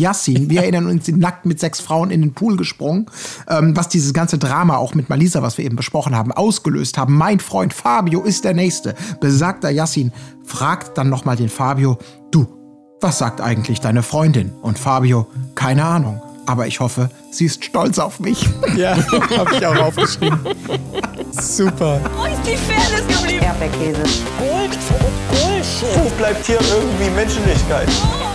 Yassin, wir erinnern uns, sind nackt mit sechs Frauen in den Pool gesprungen, ähm, was dieses ganze Drama auch mit Malisa, was wir eben besprochen haben, ausgelöst haben. Mein Freund Fabio ist der Nächste. Besagter Yassin fragt dann nochmal den Fabio, du, was sagt eigentlich deine Freundin? Und Fabio, keine Ahnung, aber ich hoffe, sie ist stolz auf mich. Ja, hab ich auch aufgeschrieben. Super. Wo ist die Fairness geblieben? Erdbeerkäse. Gold, Bullshit. Wo bleibt hier irgendwie Menschlichkeit? Was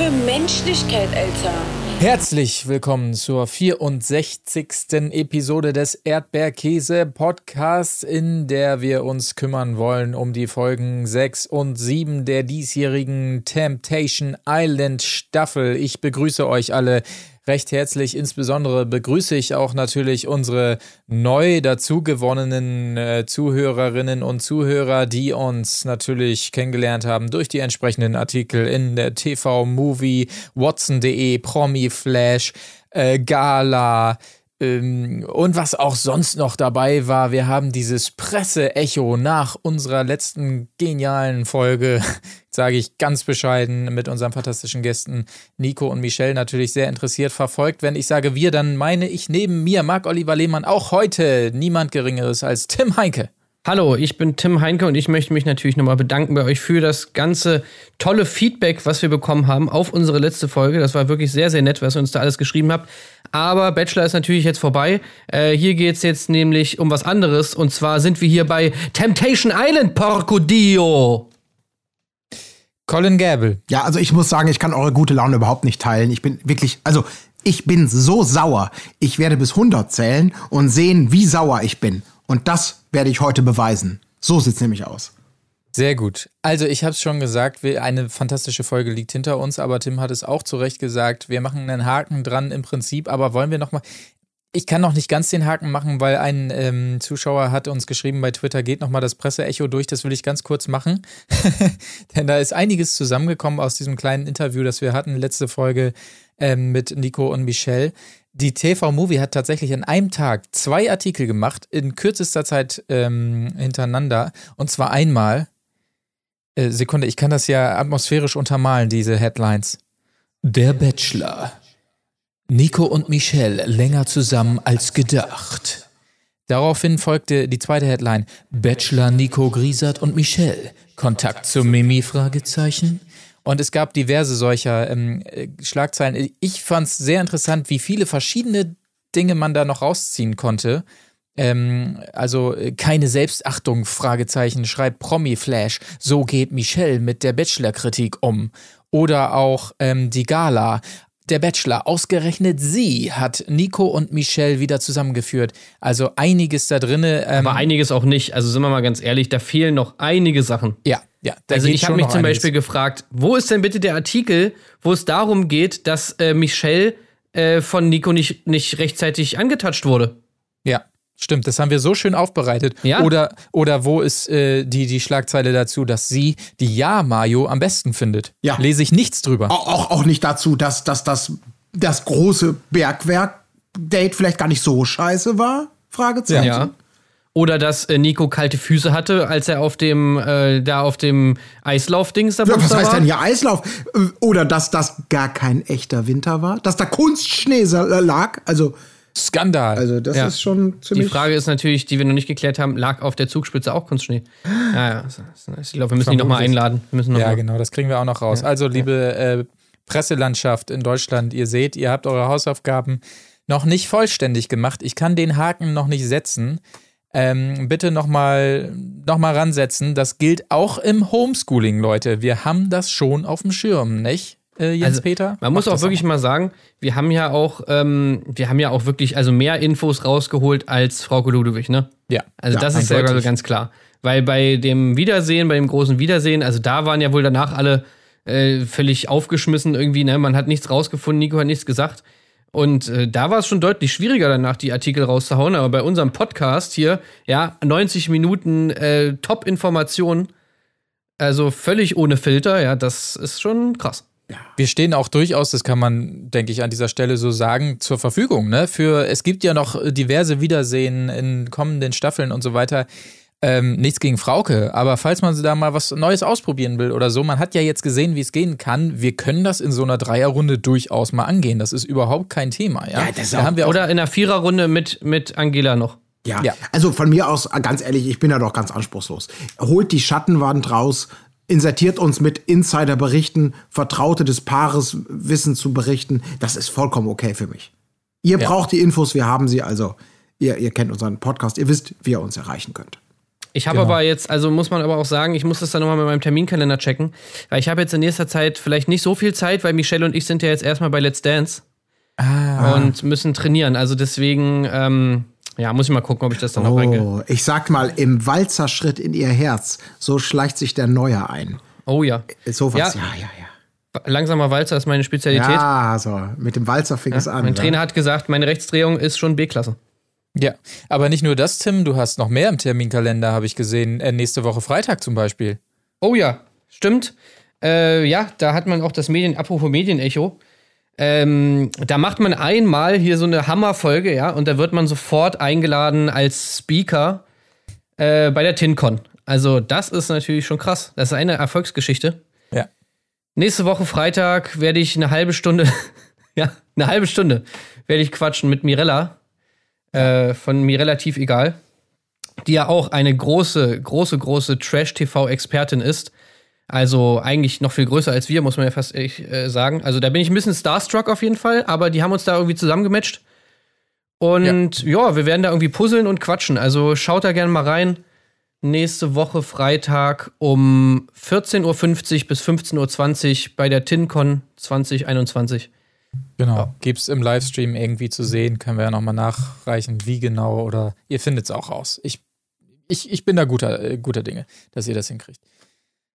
für Menschlichkeit, Alter. Herzlich willkommen zur 64. Episode des Erdbeerkäse Podcasts, in der wir uns kümmern wollen um die Folgen 6 und 7 der diesjährigen Temptation Island Staffel. Ich begrüße euch alle recht herzlich. Insbesondere begrüße ich auch natürlich unsere neu dazugewonnenen äh, Zuhörerinnen und Zuhörer, die uns natürlich kennengelernt haben durch die entsprechenden Artikel in der TV-Movie, Watson.de, Promi Flash, äh, Gala, und was auch sonst noch dabei war, wir haben dieses Presseecho nach unserer letzten genialen Folge, sage ich ganz bescheiden, mit unseren fantastischen Gästen Nico und Michelle natürlich sehr interessiert verfolgt. Wenn ich sage wir, dann meine ich neben mir Marc-Oliver Lehmann auch heute niemand Geringeres als Tim Heinke. Hallo, ich bin Tim Heinke und ich möchte mich natürlich nochmal bedanken bei euch für das ganze tolle Feedback, was wir bekommen haben auf unsere letzte Folge. Das war wirklich sehr, sehr nett, was ihr uns da alles geschrieben habt. Aber Bachelor ist natürlich jetzt vorbei. Äh, hier geht es jetzt nämlich um was anderes. Und zwar sind wir hier bei Temptation Island, Porco Dio. Colin Gable. Ja, also ich muss sagen, ich kann eure gute Laune überhaupt nicht teilen. Ich bin wirklich, also ich bin so sauer. Ich werde bis 100 zählen und sehen, wie sauer ich bin. Und das werde ich heute beweisen. So sieht's nämlich aus. Sehr gut. Also ich habe es schon gesagt, eine fantastische Folge liegt hinter uns, aber Tim hat es auch zu Recht gesagt. Wir machen einen Haken dran im Prinzip, aber wollen wir noch mal ich kann noch nicht ganz den Haken machen, weil ein ähm, Zuschauer hat uns geschrieben bei Twitter, geht noch mal das Presseecho durch, das will ich ganz kurz machen. Denn da ist einiges zusammengekommen aus diesem kleinen Interview, das wir hatten, letzte Folge ähm, mit Nico und Michelle. Die TV-Movie hat tatsächlich an einem Tag zwei Artikel gemacht, in kürzester Zeit ähm, hintereinander. Und zwar einmal, äh, Sekunde, ich kann das ja atmosphärisch untermalen, diese Headlines. Der Bachelor. Nico und Michelle länger zusammen als gedacht. Daraufhin folgte die zweite Headline. Bachelor Nico Griesert und Michelle. Kontakt zu Mimi? Fragezeichen. Und es gab diverse solcher ähm, äh, Schlagzeilen. Ich fand es sehr interessant, wie viele verschiedene Dinge man da noch rausziehen konnte. Ähm, also äh, keine Selbstachtung, Fragezeichen, schreibt Promi-Flash. So geht Michelle mit der Bachelor-Kritik um. Oder auch ähm, die Gala. Der Bachelor, ausgerechnet sie hat Nico und Michelle wieder zusammengeführt. Also einiges da drinne. Ähm, Aber einiges auch nicht. Also sind wir mal ganz ehrlich, da fehlen noch einige Sachen. Ja, ja. also ich habe mich zum einiges. Beispiel gefragt, wo ist denn bitte der Artikel, wo es darum geht, dass äh, Michelle äh, von Nico nicht, nicht rechtzeitig angetatscht wurde? Ja. Stimmt, das haben wir so schön aufbereitet. Ja. Oder, oder wo ist äh, die, die Schlagzeile dazu, dass sie die Ja-Mayo am besten findet? Ja. Lese ich nichts drüber. Auch, auch, auch nicht dazu, dass, dass das, das große Bergwerk-Date vielleicht gar nicht so scheiße war? Fragezeichen. Ja. Oder dass äh, Nico kalte Füße hatte, als er auf dem, äh, da auf dem Eislauf-Dings da ja, Was heißt denn hier Eislauf? Äh, oder dass das gar kein echter Winter war? Dass da Kunstschnee lag? Also. Skandal. Also das ja. ist schon ziemlich. Die Frage ist natürlich, die wir noch nicht geklärt haben, lag auf der Zugspitze auch Kunstschnee? Ja, ja. Ich glaube, wir müssen die nochmal einladen. Wir müssen noch ja, mal. genau, das kriegen wir auch noch raus. Ja. Also, liebe äh, Presselandschaft in Deutschland, ihr seht, ihr habt eure Hausaufgaben noch nicht vollständig gemacht. Ich kann den Haken noch nicht setzen. Ähm, bitte nochmal noch mal ransetzen. Das gilt auch im Homeschooling, Leute. Wir haben das schon auf dem Schirm, nicht? Äh, Jens also, Peter? Man muss auch wirklich auch. mal sagen, wir haben ja auch, ähm, wir haben ja auch wirklich also mehr Infos rausgeholt als Frau Ludwig, ne? Ja. Also ja, das ist ja ganz klar. Weil bei dem Wiedersehen, bei dem großen Wiedersehen, also da waren ja wohl danach alle äh, völlig aufgeschmissen irgendwie, ne? Man hat nichts rausgefunden, Nico hat nichts gesagt. Und äh, da war es schon deutlich schwieriger, danach die Artikel rauszuhauen. Aber bei unserem Podcast hier, ja, 90 Minuten äh, Top-Informationen, also völlig ohne Filter, ja, das ist schon krass. Wir stehen auch durchaus, das kann man, denke ich, an dieser Stelle so sagen, zur Verfügung. Ne? Für es gibt ja noch diverse Wiedersehen in kommenden Staffeln und so weiter. Ähm, nichts gegen Frauke, aber falls man da mal was Neues ausprobieren will oder so, man hat ja jetzt gesehen, wie es gehen kann. Wir können das in so einer Dreierrunde durchaus mal angehen. Das ist überhaupt kein Thema. Ja, Ja, das da auch- haben wir auch Oder in einer Viererrunde mit, mit Angela noch. Ja. Ja. also von mir aus, ganz ehrlich, ich bin da doch ganz anspruchslos. Holt die Schattenwand raus, insertiert uns mit Insiderberichten, Vertraute des Paares Wissen zu berichten. Das ist vollkommen okay für mich. Ihr Ja. braucht die Infos, wir haben sie, also ihr, ihr kennt unseren Podcast, ihr wisst, wie ihr uns erreichen könnt. Ich habe Genau. aber jetzt, also muss man aber auch sagen, ich muss das dann nochmal mit meinem Terminkalender checken, weil ich habe jetzt in nächster Zeit vielleicht nicht so viel Zeit, weil Michelle und ich sind ja jetzt erstmal bei Let's Dance Ah. und müssen trainieren. Also deswegen, ähm, ja, muss ich mal gucken, ob ich das dann noch reingehe. Oh, ich sag mal, im Walzerschritt in ihr Herz, so schleicht sich der Neue ein. Oh ja. Sowas, Ja. ja, ja, ja. Langsamer Walzer ist meine Spezialität. Ja, so, mit dem Walzer fing es an. mein ja. Trainer hat gesagt, meine Rechtsdrehung ist schon B-Klasse. Ja, aber nicht nur das, Tim, du hast noch mehr im Terminkalender, habe ich gesehen. Äh, nächste Woche Freitag zum Beispiel. Oh ja, stimmt. Äh, ja, da hat man auch das Medien, apropos Medienecho. Ähm, da macht man einmal hier so eine Hammerfolge, ja, und da wird man sofort eingeladen als Speaker äh, bei der TinCon. Also, das ist natürlich schon krass. Das ist eine Erfolgsgeschichte. Ja. Nächste Woche Freitag werde ich eine halbe Stunde, ja, eine halbe Stunde werde ich quatschen mit Mirella. Äh, von mir relativ egal. Die ja auch eine große, große, große Trash-TV-Expertin ist. Also eigentlich noch viel größer als wir, muss man ja fast echt, äh, sagen. Also da bin ich ein bisschen starstruck auf jeden Fall, aber die haben uns da irgendwie zusammengematcht. Und ja. wir werden da irgendwie puzzeln und quatschen. Also schaut da gerne mal rein. Nächste Woche Freitag um 14.50 Uhr bis 15.20 Uhr bei der TinCon 2021. Genau. Gibt's im Livestream irgendwie zu sehen, können wir ja nochmal nachreichen, wie genau oder ihr findet es auch raus. Ich, ich, ich bin da guter, äh, guter Dinge, dass ihr das hinkriegt.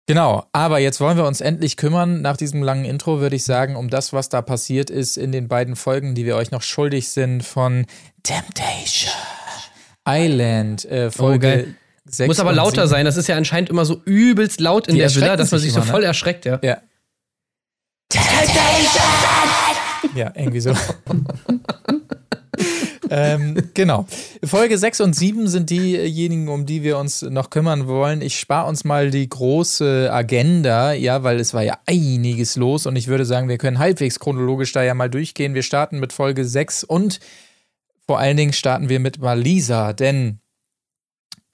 Genau, aber jetzt wollen wir uns endlich kümmern, nach diesem langen Intro würde ich sagen, um das, was da passiert ist in den beiden Folgen, die wir euch noch schuldig sind von Temptation Island, äh, Folge geil. 6 Muss aber lauter 7. sein. Das ist ja anscheinend immer so übelst laut in Die der Villa, dass man sich sich so immer, voll ne? erschreckt, ja. Ja. Ja, irgendwie so. ähm, genau. Folge 6 und 7 sind diejenigen, um die wir uns noch kümmern wollen. Ich spare uns mal die große Agenda, ja, weil es war ja einiges los und ich würde sagen, wir können halbwegs chronologisch da ja mal durchgehen. Wir starten mit Folge 6 und vor allen Dingen starten wir mit Malisa, denn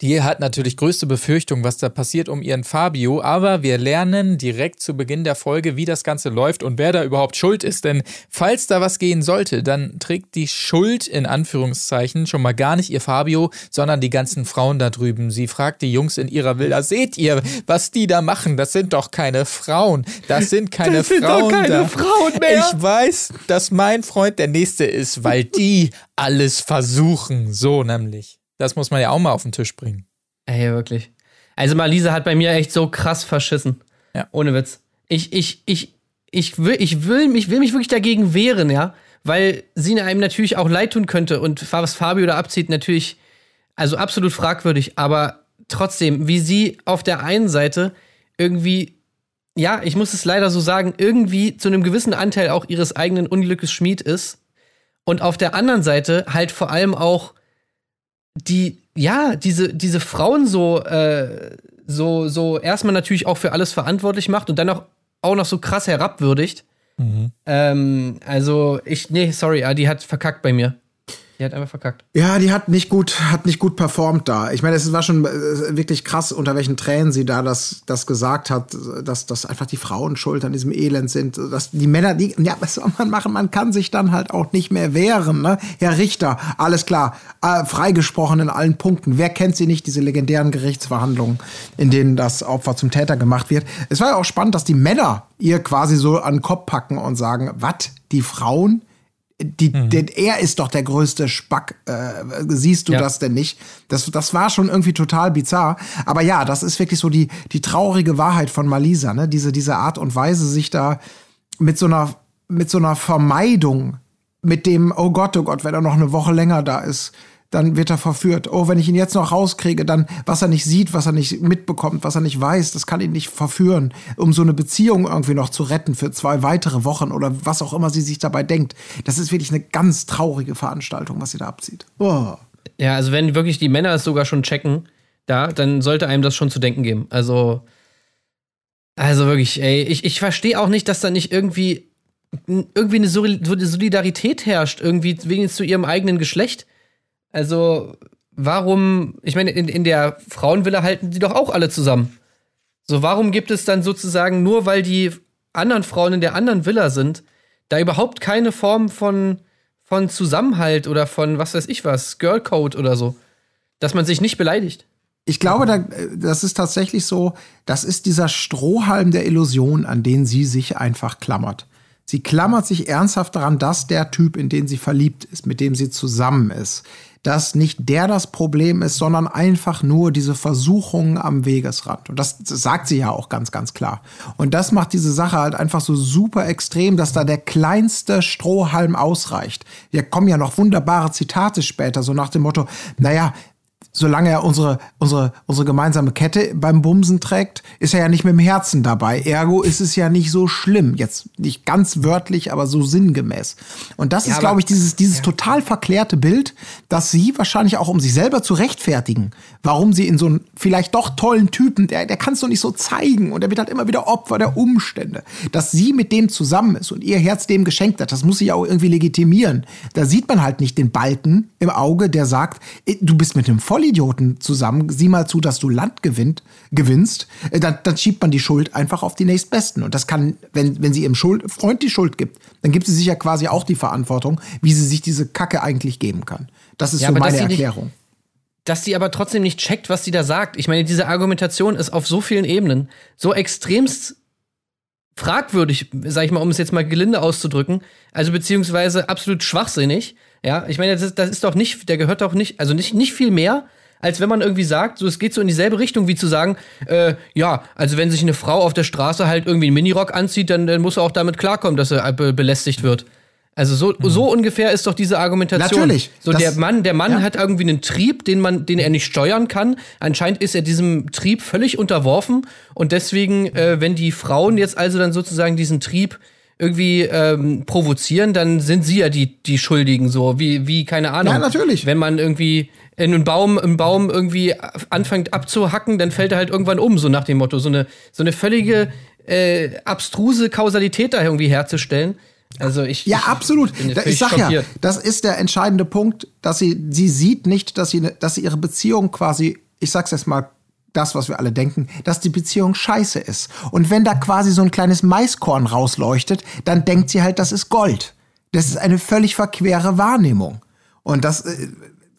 die hat natürlich größte Befürchtung, was da passiert um ihren Fabio, aber wir lernen direkt zu Beginn der Folge, wie das Ganze läuft und wer da überhaupt schuld ist. Denn falls da was gehen sollte, dann trägt die Schuld in Anführungszeichen schon mal gar nicht ihr Fabio, sondern die ganzen Frauen da drüben. Sie fragt die Jungs in ihrer Villa, seht ihr, was die da machen? Das sind doch keine Frauen. Das sind keine Das sind doch Frauen keine da. Frauen mehr. Ich weiß, dass mein Freund der Nächste ist, weil die alles versuchen. So nämlich. Das muss man ja auch mal auf den Tisch bringen. Ey, wirklich. Also Malisa hat bei mir echt so krass verschissen. Ja. Ohne Witz. Ich, ich, ich, ich will, ich will mich, will mich wirklich dagegen wehren, ja. Weil sie einem natürlich auch leid tun könnte und was Fabio da abzieht, natürlich, also absolut fragwürdig, aber trotzdem, wie sie auf der einen Seite irgendwie, ja, ich muss es leider so sagen, irgendwie zu einem gewissen Anteil auch ihres eigenen Unglückes Schmied ist und auf der anderen Seite halt vor allem auch die, ja, diese, diese Frauen so, äh, so, so erstmal natürlich auch für alles verantwortlich macht und dann auch, auch noch so krass herabwürdigt. Ähm, also, ich, nee, sorry, die hat verkackt bei mir. Die hat einfach verkackt. Ja, die hat nicht gut, hat nicht gut performt da. Ich meine, es war schon äh, wirklich krass, unter welchen Tränen sie da das, das gesagt hat, dass, dass einfach die Frauen schuld an diesem Elend sind. Dass die Männer, die, ja, was soll man machen? Man kann sich dann halt auch nicht mehr wehren, ne? Herr Richter, alles klar, äh, freigesprochen in allen Punkten. Wer kennt sie nicht, diese legendären Gerichtsverhandlungen, in denen das Opfer zum Täter gemacht wird? Es war ja auch spannend, dass die Männer ihr quasi so an den Kopf packen und sagen, was, die Frauen? Die, denn er ist doch der größte Spack. Äh, siehst du Ja. das denn nicht? Das, das war schon irgendwie total bizarr. Aber ja, das ist wirklich so die, die traurige Wahrheit von Malisa, ne? Diese, diese Art und Weise, sich da mit so einer, mit so einer Vermeidung, mit dem, oh Gott, oh Gott, wenn er noch eine Woche länger da ist, dann wird er verführt. Oh, wenn ich ihn jetzt noch rauskriege, dann, was er nicht sieht, was er nicht mitbekommt, was er nicht weiß, das kann ihn nicht verführen, um so eine Beziehung irgendwie noch zu retten für zwei weitere Wochen oder was auch immer sie sich dabei denkt. Das ist wirklich eine ganz traurige Veranstaltung, was sie da abzieht. Oh. Ja, also wenn wirklich die Männer es sogar schon checken, da, dann sollte einem das schon zu denken geben. Also, also wirklich, ey, ich, ich verstehe auch nicht, dass da nicht irgendwie irgendwie eine Solidarität herrscht, irgendwie wenigstens zu ihrem eigenen Geschlecht. Also, warum, ich meine, in, in der Frauenvilla halten die doch auch alle zusammen. So, warum gibt es dann sozusagen, nur weil die anderen Frauen in der anderen Villa sind, da überhaupt keine Form von, von Zusammenhalt oder von was weiß ich was, Girlcode oder so? Dass man sich nicht beleidigt. Ich glaube, da, das ist tatsächlich so, das ist dieser Strohhalm der Illusion, an den sie sich einfach klammert. Sie klammert sich ernsthaft daran, dass der Typ, in den sie verliebt ist, mit dem sie zusammen ist, dass nicht der das Problem ist, sondern einfach nur diese Versuchungen am Wegesrand. Und das sagt sie ja auch ganz, ganz klar. Und das macht diese Sache halt einfach so super extrem, dass da der kleinste Strohhalm ausreicht. Wir kommen ja noch wunderbare Zitate später, so nach dem Motto, naja, solange er unsere, unsere, unsere gemeinsame Kette beim Bumsen trägt, ist er ja nicht mit dem Herzen dabei. Ergo ist es ja nicht so schlimm. Jetzt nicht ganz wörtlich, aber so sinngemäß. Und das ja, ist, glaube ich, dieses, dieses ja. total verklärte Bild, dass sie wahrscheinlich auch, um sich selber zu rechtfertigen, warum sie in so einen vielleicht doch tollen Typen, der, der kann es doch nicht so zeigen und er wird halt immer wieder Opfer der Umstände, dass sie mit dem zusammen ist und ihr Herz dem geschenkt hat, das muss sie auch irgendwie legitimieren. Da sieht man halt nicht den Balken im Auge, der sagt, du bist mit einem Volli Vollidioten zusammen, sieh mal zu, dass du Land gewinnt, gewinnst, äh, dann, dann schiebt man die Schuld einfach auf die nächstbesten. Und das kann, wenn, wenn sie ihrem Schuld, Freund die Schuld gibt, dann gibt sie sich ja quasi auch die Verantwortung, wie sie sich diese Kacke eigentlich geben kann. Das ist ja, so meine Erklärung. Nicht, dass sie aber trotzdem nicht checkt, was sie da sagt. Ich meine, diese Argumentation ist auf so vielen Ebenen so extremst fragwürdig, sag ich mal, um es jetzt mal gelinde auszudrücken. Also beziehungsweise absolut schwachsinnig. Ja, ich meine, das, das ist doch nicht, der gehört doch nicht, also nicht, nicht viel mehr als wenn man irgendwie sagt, so es geht so in dieselbe Richtung, wie zu sagen, äh, ja, also wenn sich eine Frau auf der Straße halt irgendwie einen Minirock anzieht, dann, dann muss er auch damit klarkommen, dass er be belästigt wird. Also so, mhm. so ungefähr ist doch diese Argumentation. Natürlich. So der Mann, der Mann ja. hat irgendwie einen Trieb, den man, den er nicht steuern kann. Anscheinend ist er diesem Trieb völlig unterworfen und deswegen, äh, wenn die Frauen jetzt also dann sozusagen diesen Trieb irgendwie ähm, provozieren, dann sind sie ja die, die Schuldigen, so wie, wie, keine Ahnung. Ja, natürlich. Wenn man irgendwie in einen Baum, einen Baum irgendwie anfängt abzuhacken, dann fällt er halt irgendwann um, so nach dem Motto. So eine, so eine völlige äh, abstruse Kausalität da irgendwie herzustellen. Also ich. Ja, absolut. Ich, ich sag schockiert. ja, das ist der entscheidende Punkt, dass sie, sie sieht nicht, dass sie, dass sie ihre Beziehung quasi, ich sag's jetzt mal das, was wir alle denken, dass die Beziehung scheiße ist. Und wenn da quasi so ein kleines Maiskorn rausleuchtet, dann denkt sie halt, das ist Gold. Das ist eine völlig verquere Wahrnehmung. Und das, äh,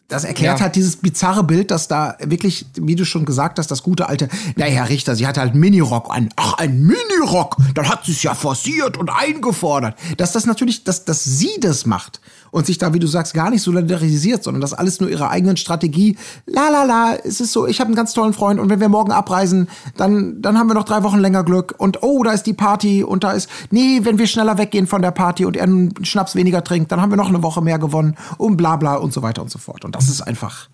das erklärt ja. halt dieses bizarre Bild, dass da wirklich, wie du schon gesagt hast, das gute alte, naja, Herr Richter, sie hat halt Minirock an. Ach, ein Minirock! Dann hat sie es ja forciert und eingefordert. Dass das natürlich, dass, dass sie das macht und sich da, wie du sagst, gar nicht solidarisiert, sondern das alles nur ihre eigenen Strategie. La la la, es ist so, ich habe einen ganz tollen Freund und wenn wir morgen abreisen, dann, dann haben wir noch drei Wochen länger Glück und oh, da ist die Party und da ist, nee, wenn wir schneller weggehen von der Party und er einen Schnaps weniger trinkt, dann haben wir noch eine Woche mehr gewonnen und bla bla und so weiter und so fort. Und das ist einfach,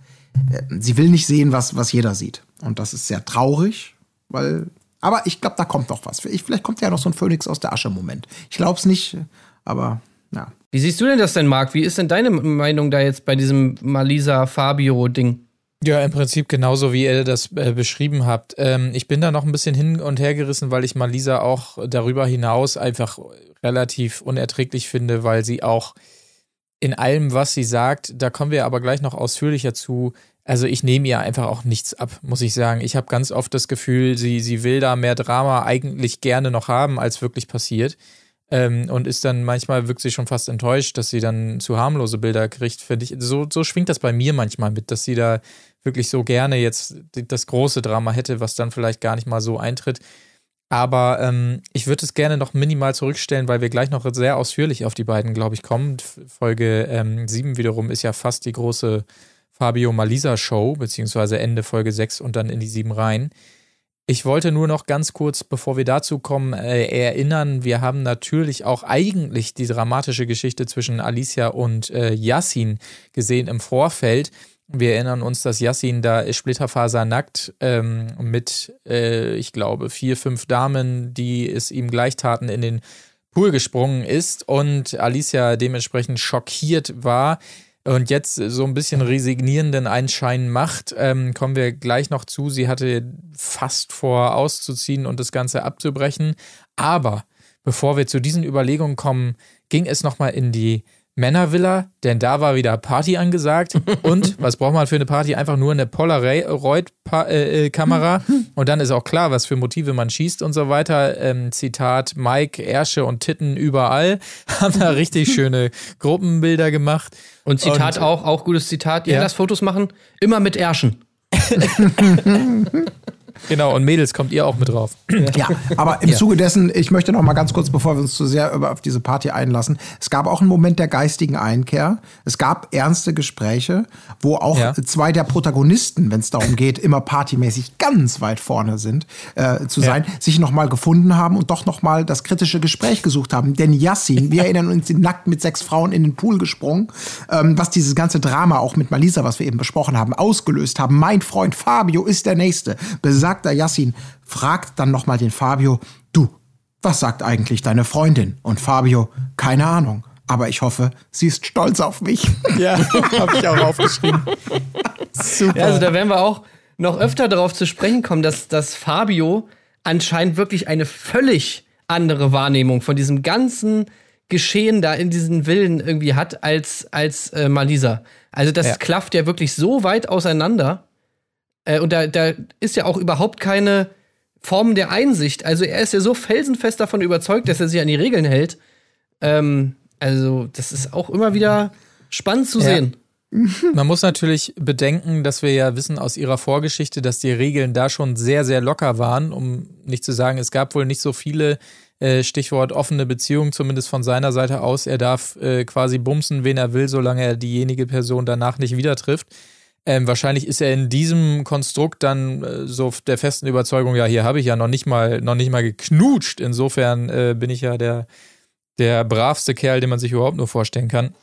äh, sie will nicht sehen, was, was jeder sieht. Und das ist sehr traurig, weil aber ich glaube, da kommt noch was. vielleicht kommt ja noch so ein Phönix aus der Asche-Moment. Ich glaube es nicht, aber ja. Wie siehst du denn das denn, Marc? Wie ist denn deine Meinung da jetzt bei diesem Malisa-Fabio-Ding? Ja, im Prinzip genauso, wie ihr das äh, beschrieben habt. Ähm, ich bin da noch ein bisschen hin und her gerissen, weil ich Malisa auch darüber hinaus einfach relativ unerträglich finde, weil sie auch in allem, was sie sagt, da kommen wir aber gleich noch ausführlicher zu. Also ich nehme ihr einfach auch nichts ab, muss ich sagen. Ich habe ganz oft das Gefühl, sie, sie will da mehr Drama eigentlich gerne noch haben, als wirklich passiert. Ähm, und ist dann manchmal wirkt sie schon fast enttäuscht, dass sie dann zu harmlose Bilder kriegt, finde ich. So, so schwingt das bei mir manchmal mit, dass sie da wirklich so gerne jetzt das große Drama hätte, was dann vielleicht gar nicht mal so eintritt. Aber ähm, ich würde es gerne noch minimal zurückstellen, weil wir gleich noch sehr ausführlich auf die beiden, glaube ich, kommen. Folge ähm, 7 wiederum ist ja fast die große Fabio Malisa Show, beziehungsweise Ende Folge 6 und dann in die 7 rein. Ich wollte nur noch ganz kurz, bevor wir dazu kommen, äh, erinnern, wir haben natürlich auch eigentlich die dramatische Geschichte zwischen Alicia und äh, Yassin gesehen im Vorfeld. Wir erinnern uns, dass Yassin da splitterfasernackt ähm, mit, äh, ich glaube, vier, fünf Damen, die es ihm gleich taten, in den Pool gesprungen ist und Alicia dementsprechend schockiert war und jetzt so ein bisschen resignierenden Einschein macht, ähm, kommen wir gleich noch zu. Sie hatte fast vor, auszuziehen und das Ganze abzubrechen. Aber bevor wir zu diesen Überlegungen kommen, ging es nochmal in die Männervilla, denn da war wieder Party angesagt. Und was braucht man für eine Party? Einfach nur eine Polaroid-Kamera. Und dann ist auch klar, was für Motive man schießt und so weiter. Ähm, Zitat: Mike, Ärsche und Titten überall. Haben da richtig schöne Gruppenbilder gemacht. Und Zitat Und- auch, auch gutes Zitat. Ihr Ja. lasst Fotos machen, immer mit Ärschen. Genau, und Mädels kommt ihr auch mit drauf. Ja, aber im Zuge dessen, ich möchte noch mal ganz kurz, bevor wir uns zu sehr über auf diese Party einlassen, es gab auch einen Moment der geistigen Einkehr. Es gab ernste Gespräche, wo auch Ja. zwei der Protagonisten, wenn es darum geht, immer partymäßig ganz weit vorne sind, äh, zu sein, sich noch mal gefunden haben und doch noch mal das kritische Gespräch gesucht haben. Denn Yassin, wir erinnern uns, nackt mit sechs Frauen in den Pool gesprungen, ähm, was dieses ganze Drama auch mit Malisa, was wir eben besprochen haben, ausgelöst haben. Mein Freund Fabio ist der Nächste. Besagter Yassin fragt dann noch mal den Fabio, du, was sagt eigentlich deine Freundin? Und Fabio, keine Ahnung. Aber ich hoffe, sie ist stolz auf mich. Ja, habe ich auch aufgeschrieben. Super. Ja, also da werden wir auch noch öfter darauf zu sprechen kommen, dass, dass Fabio anscheinend wirklich eine völlig andere Wahrnehmung von diesem ganzen Geschehen da in diesen Villen irgendwie hat als, als äh, Malisa. Also das Ja. klafft ja wirklich so weit auseinander. Äh, und da, da ist ja auch überhaupt keine Form der Einsicht. Also er ist ja so felsenfest davon überzeugt, dass er sich an die Regeln hält. Ähm, also das ist auch immer wieder spannend zu Ja. sehen. Man muss natürlich bedenken, dass wir ja wissen aus ihrer Vorgeschichte, dass die Regeln da schon sehr, sehr locker waren, um nicht zu sagen, es gab wohl nicht so viele, äh, Stichwort offene Beziehung, zumindest von seiner Seite aus. Er darf äh, quasi bumsen, wen er will, solange er diejenige Person danach nicht wieder trifft. Ähm, wahrscheinlich ist er in diesem Konstrukt dann äh, so der festen Überzeugung, ja, hier habe ich ja noch nicht mal, noch nicht mal geknutscht. Insofern äh, bin ich ja der, der bravste Kerl, den man sich überhaupt nur vorstellen kann.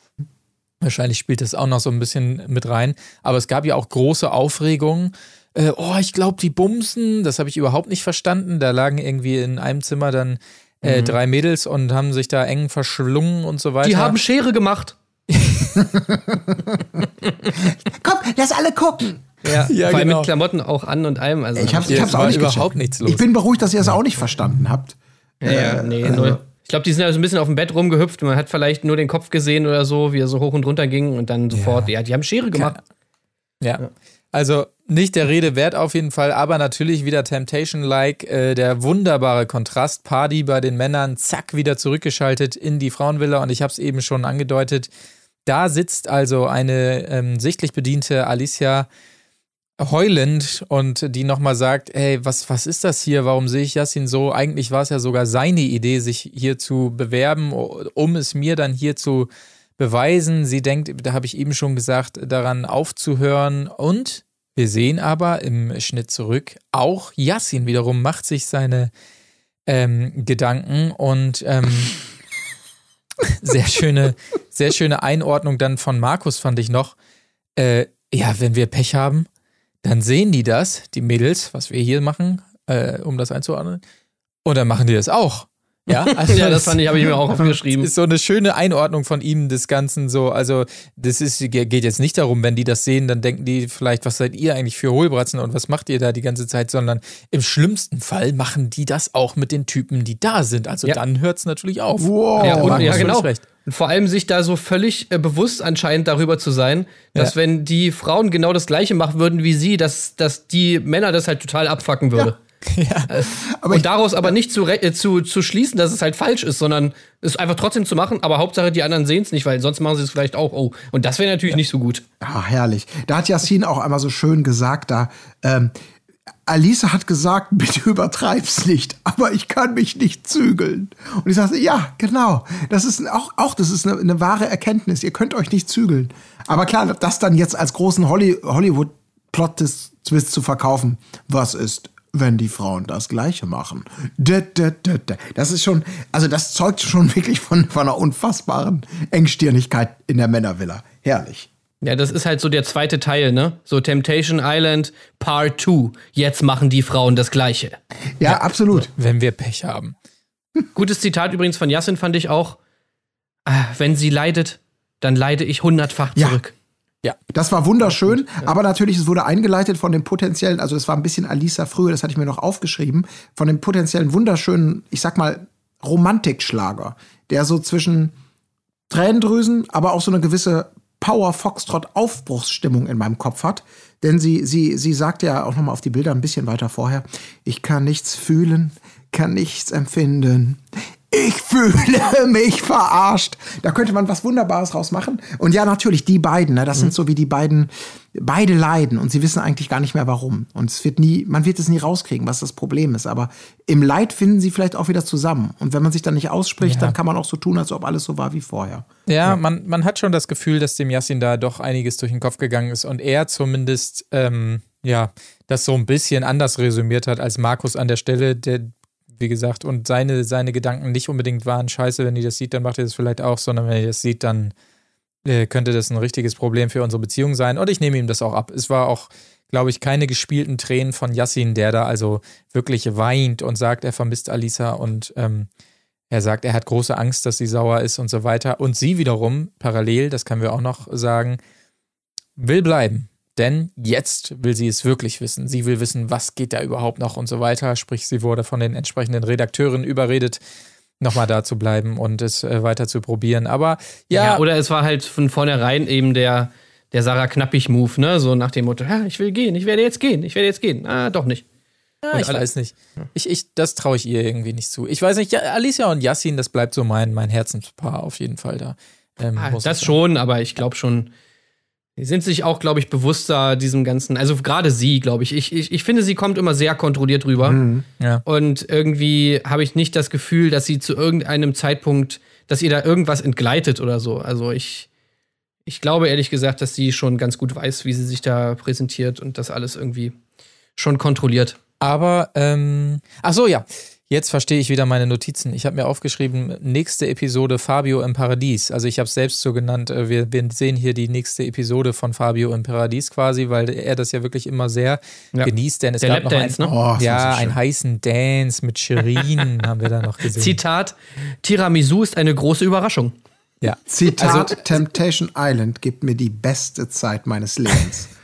Wahrscheinlich spielt das auch noch so ein bisschen mit rein. Aber es gab ja auch große Aufregungen. Äh, oh, ich glaube, die Bumsen, das habe ich überhaupt nicht verstanden. Da lagen irgendwie in einem Zimmer dann äh, drei Mädels und haben sich da eng verschlungen und so weiter. Die haben Schere gemacht. Komm, lass alle gucken. Ja, Ja, vor allem genau. mit Klamotten auch an und allem. Also Ich hab's, Hier ich hab's war auch nicht überhaupt nichts los. Ich bin beruhigt, dass ihr es auch nicht verstanden habt. ja, ja, nee, null. Ich glaube, die sind ja so ein bisschen auf dem Bett rumgehüpft. Man hat vielleicht nur den Kopf gesehen oder so, wie er so hoch und runter ging und dann sofort, ja, die haben Schere gemacht. Ja. Also nicht der Rede wert auf jeden Fall, aber natürlich wieder Temptation-like. Äh, der wunderbare Kontrast. Party bei den Männern, zack, wieder zurückgeschaltet in die Frauenvilla. Und ich habe es eben schon angedeutet. Da sitzt also eine ähm, sichtlich bediente Alicia heulend und die nochmal sagt, hey, was, was ist das hier? Warum sehe ich Yassin so? Eigentlich war es ja sogar seine Idee, sich hier zu bewerben, um es mir dann hier zu beweisen. Sie denkt, da habe ich eben schon gesagt, daran aufzuhören. Und wir sehen aber im Schnitt zurück, auch Yassin wiederum macht sich seine ähm, Gedanken und ähm, sehr schöne, sehr schöne Einordnung dann von Markus fand ich noch. Äh, ja, wenn wir Pech haben, dann sehen die das, die Mädels, was wir hier machen, äh, um das einzuordnen. Und dann machen die das auch. Ja, also Ja, das fand ich, habe ich mir auch aufgeschrieben. ist so eine schöne Einordnung von ihm des Ganzen so. Also, das ist, geht jetzt nicht darum, wenn die das sehen, dann denken die vielleicht, was seid ihr eigentlich für Hohlbratzen und was macht ihr da die ganze Zeit, sondern im schlimmsten Fall machen die das auch mit den Typen, die da sind. Also Ja. dann hört es natürlich auf. Wow. Ja, und, ja genau. recht. Und vor allem sich da so völlig äh, bewusst anscheinend darüber zu sein, dass Ja. wenn die Frauen genau das Gleiche machen würden wie sie, dass, dass die Männer das halt total abfacken würde. Aber und ich, daraus aber nicht zu, äh, zu, zu schließen, dass es halt falsch ist, sondern es einfach trotzdem zu machen, aber Hauptsache die anderen sehen es nicht, weil sonst machen sie es vielleicht auch. Oh, und das wäre natürlich nicht so gut. ah, herrlich. Da hat Yassin auch einmal so schön gesagt, da, ähm, Alice hat gesagt, bitte übertreib's nicht, aber ich kann mich nicht zügeln. Und ich sagte, ja, genau. Das ist auch, auch das ist eine, eine wahre Erkenntnis. Ihr könnt euch nicht zügeln. Aber klar, das dann jetzt als großen Holly, Hollywood-Plot-Twist zu verkaufen, was ist, wenn die Frauen das Gleiche machen? Da, da, da, da. Das ist schon, also das zeugt schon wirklich von, von einer unfassbaren Engstirnigkeit in der Männervilla. Herrlich. Ja, das ist halt so der zweite Teil, ne? So Temptation Island Part 2. Jetzt machen die Frauen das Gleiche. Ja, absolut. Wenn wir Pech haben. Gutes Zitat übrigens von Yassin fand ich auch. Ah, wenn sie leidet, dann leide ich hundertfach Ja. Zurück. Das war wunderschön, aber natürlich, es wurde eingeleitet von dem potenziellen, also es war ein bisschen Alisa früher, das hatte ich mir noch aufgeschrieben, von dem potenziellen wunderschönen, ich sag mal, Romantikschlager, der so zwischen Tränendrüsen, aber auch so eine gewisse Power-Foxtrot-Aufbruchsstimmung in meinem Kopf hat. Denn sie, sie, sie sagt ja auch nochmal auf die Bilder ein bisschen weiter vorher, ich kann nichts fühlen, kann nichts empfinden. Ich fühle mich verarscht. Da könnte man was Wunderbares rausmachen. Und ja, natürlich, die beiden, ne, das sind so wie die beiden, beide leiden und sie wissen eigentlich gar nicht mehr warum. Und es wird nie, man wird es nie rauskriegen, was das Problem ist. Aber im Leid finden sie vielleicht auch wieder zusammen. Und wenn man sich dann nicht ausspricht, dann kann man auch so tun, als ob alles so war wie vorher. Ja, Man, man hat schon das Gefühl, dass dem Yassin da doch einiges durch den Kopf gegangen ist und er zumindest, ähm, ja, das so ein bisschen anders resümiert hat als Markus an der Stelle, der, wie gesagt, und seine, seine Gedanken nicht unbedingt waren, scheiße, wenn die das sieht, dann macht er das vielleicht auch, sondern wenn er das sieht, dann äh, könnte das ein richtiges Problem für unsere Beziehung sein. Und ich nehme ihm das auch ab. Es war auch, glaube ich, keine gespielten Tränen von Yassin, der da also wirklich weint und sagt, er vermisst Alisa und ähm, er sagt, er hat große Angst, dass sie sauer ist und so weiter. Und sie wiederum, parallel, das können wir auch noch sagen, will bleiben. Denn jetzt will sie es wirklich wissen. Sie will wissen, was geht da überhaupt noch und so weiter. Sprich, sie wurde von den entsprechenden Redakteuren überredet, nochmal da zu bleiben und es äh, weiter zu probieren. Aber ja, Ja, oder es war halt von vornherein eben der, der Sarah Knappig-Move, ne? So nach dem Motto, ja, ich will gehen, ich werde jetzt gehen, ich werde jetzt gehen. Ah, doch nicht. Ja, ich alle- weiß nicht. Ich, ich, das traue ich ihr irgendwie nicht zu. Ich weiß nicht, ja, Alicia und Yassin, das bleibt so mein, mein Herzenspaar auf jeden Fall da. Ähm, Ah, das schon, aber ich glaube schon, die sind sich auch, glaube ich, bewusster diesem ganzen, also gerade sie, glaube ich. Ich, ich. ich finde, sie kommt immer sehr kontrolliert rüber. Ja. Und irgendwie habe ich nicht das Gefühl, dass sie zu irgendeinem Zeitpunkt, dass ihr da irgendwas entgleitet oder so. Also ich, ich glaube ehrlich gesagt, dass sie schon ganz gut weiß, wie sie sich da präsentiert und das alles irgendwie schon kontrolliert. Aber, ähm, ach so, ja. Jetzt verstehe ich wieder meine Notizen. Ich habe mir aufgeschrieben, nächste Episode Fabio im Paradies. Also ich habe es selbst so genannt. äh, Wir, wir sehen hier die nächste Episode von Fabio im Paradies quasi, weil er das ja wirklich immer sehr Ja. genießt. Denn es Der gab noch einen, ne? Oh, ja, so einen heißen Dance mit Shirin haben wir da noch gesehen. Zitat: Tiramisu ist eine große Überraschung. ja. Zitat Also- Temptation Island gibt mir die beste Zeit meines Lebens.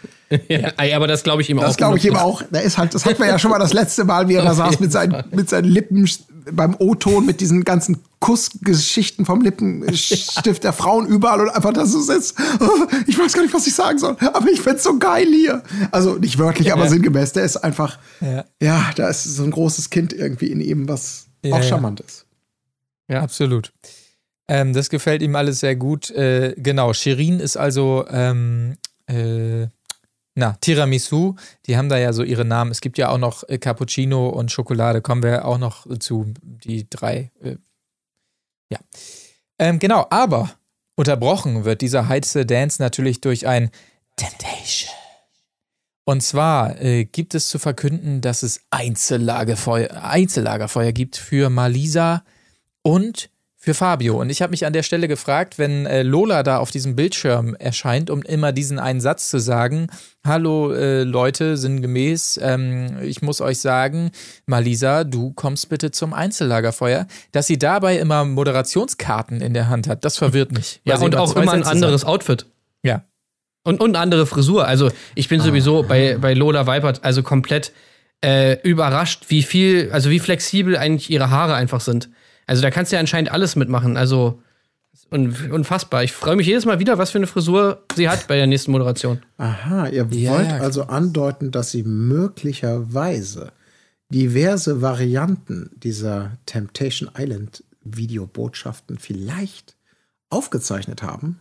Ja. Aber das glaube ich ihm auch. Das glaube ich ihm auch. Der ist halt, das hatten wir ja schon mal das letzte Mal, wie er da saß mit seinen, mit seinen Lippen beim O-Ton, mit diesen ganzen Kussgeschichten vom Lippenstift der Frauen überall und einfach da so sitzt. Oh, Ich weiß gar nicht, was ich sagen soll, aber ich find's so geil hier. Also nicht wörtlich, aber sinngemäß. Der ist einfach, Ja. ja, da ist so ein großes Kind irgendwie in ihm, was Ja, auch ja. charmant ist. Ja, absolut. Ähm, das gefällt ihm alles sehr gut. Äh, genau, Shirin ist also, ähm, äh, na, Tiramisu. Die haben da ja so ihre Namen. Es gibt ja auch noch äh, Cappuccino und Schokolade. Kommen wir auch noch zu, die drei. Äh, ja. Ähm, genau, aber unterbrochen wird dieser heiße Dance natürlich durch ein Temptation. Und zwar äh, gibt es zu verkünden, dass es Einzellagerfeuer, Einzellagerfeuer gibt für Malisa und für Fabio. Und ich habe mich an der Stelle gefragt, wenn äh, Lola da auf diesem Bildschirm erscheint, um immer diesen einen Satz zu sagen, hallo äh, Leute, sinngemäß, ähm, ich muss euch sagen, Malisa, du kommst bitte zum Einzellagerfeuer, dass sie dabei immer Moderationskarten in der Hand hat, das verwirrt mich. Ja, und auch immer ein anderes sagt. Outfit. Ja. Und, und eine andere Frisur. Also, ich bin sowieso bei, bei Lola Weipert also komplett äh, überrascht, wie viel, also wie flexibel eigentlich ihre Haare einfach sind. Also, da kannst du ja anscheinend alles mitmachen. Also, un unfassbar. Ich freue mich jedes Mal wieder, was für eine Frisur sie hat bei der nächsten Moderation. Aha, ihr Ja, wollt also andeuten, dass sie möglicherweise diverse Varianten dieser Temptation Island Videobotschaften vielleicht aufgezeichnet haben,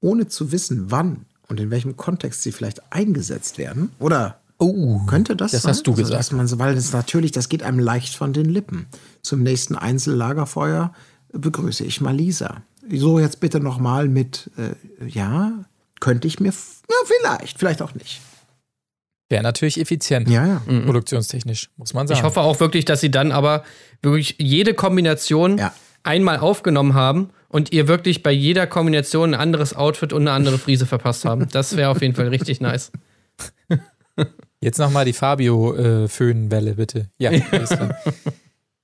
ohne zu wissen, wann und in welchem Kontext sie vielleicht eingesetzt werden? Oder Oh, könnte das das sein? hast du Also, gesagt. dass man weil das natürlich, das geht einem leicht von den Lippen. Zum nächsten Einzellagerfeuer begrüße ich Malisa. So jetzt bitte noch mal mit, äh, ja, könnte ich mir, ja, vielleicht, vielleicht auch nicht. Wäre natürlich effizient. Ja, ja. Produktionstechnisch, muss man sagen. Ich hoffe auch wirklich, dass sie dann aber wirklich jede Kombination Ja. einmal aufgenommen haben und ihr wirklich bei jeder Kombination ein anderes Outfit und eine andere Frise verpasst haben. Das wäre auf jeden Fall richtig nice. Jetzt nochmal die Fabio-Föhnwelle, bitte. Ja, alles klar.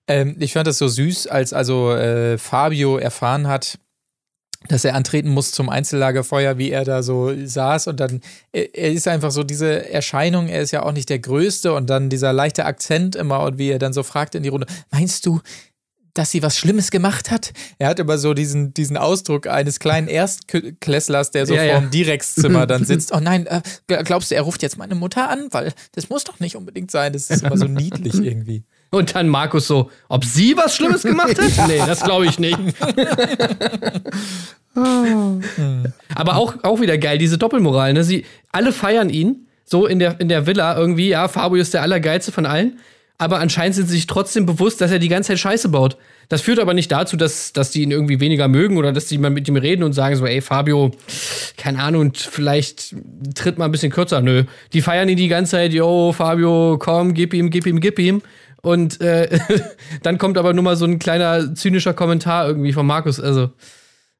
ähm, ich fand das so süß, als also äh, Fabio erfahren hat, dass er antreten muss zum Einzellagerfeuer, wie er da so saß und dann, er, er ist einfach so diese Erscheinung, er ist ja auch nicht der Größte und dann dieser leichte Akzent immer und wie er dann so fragt in die Runde, meinst du, dass sie was Schlimmes gemacht hat? Er hat immer so diesen, diesen Ausdruck eines kleinen Erstklässlers, der so Ja, ja. vorm Direxzimmer dann sitzt. Oh nein, äh, glaubst du, er ruft jetzt meine Mutter an? Weil das muss doch nicht unbedingt sein. Das ist immer so niedlich irgendwie. Und dann Markus so, ob sie was Schlimmes gemacht hat? Nee, das glaube ich nicht. Aber auch, auch wieder geil, diese Doppelmoral. Ne? Sie, alle feiern ihn, so in der, in der Villa irgendwie, ja, Fabio ist der Allergeilste von allen. Aber anscheinend sind sie sich trotzdem bewusst, dass er die ganze Zeit Scheiße baut. Das führt aber nicht dazu, dass, dass die ihn irgendwie weniger mögen oder dass die mal mit ihm reden und sagen so, ey, Fabio, keine Ahnung, vielleicht tritt mal ein bisschen kürzer. Nö. Die feiern ihn die ganze Zeit, yo, Fabio, komm, gib ihm, gib ihm, gib ihm. Und äh, dann kommt aber nur mal so ein kleiner zynischer Kommentar irgendwie von Markus. Also,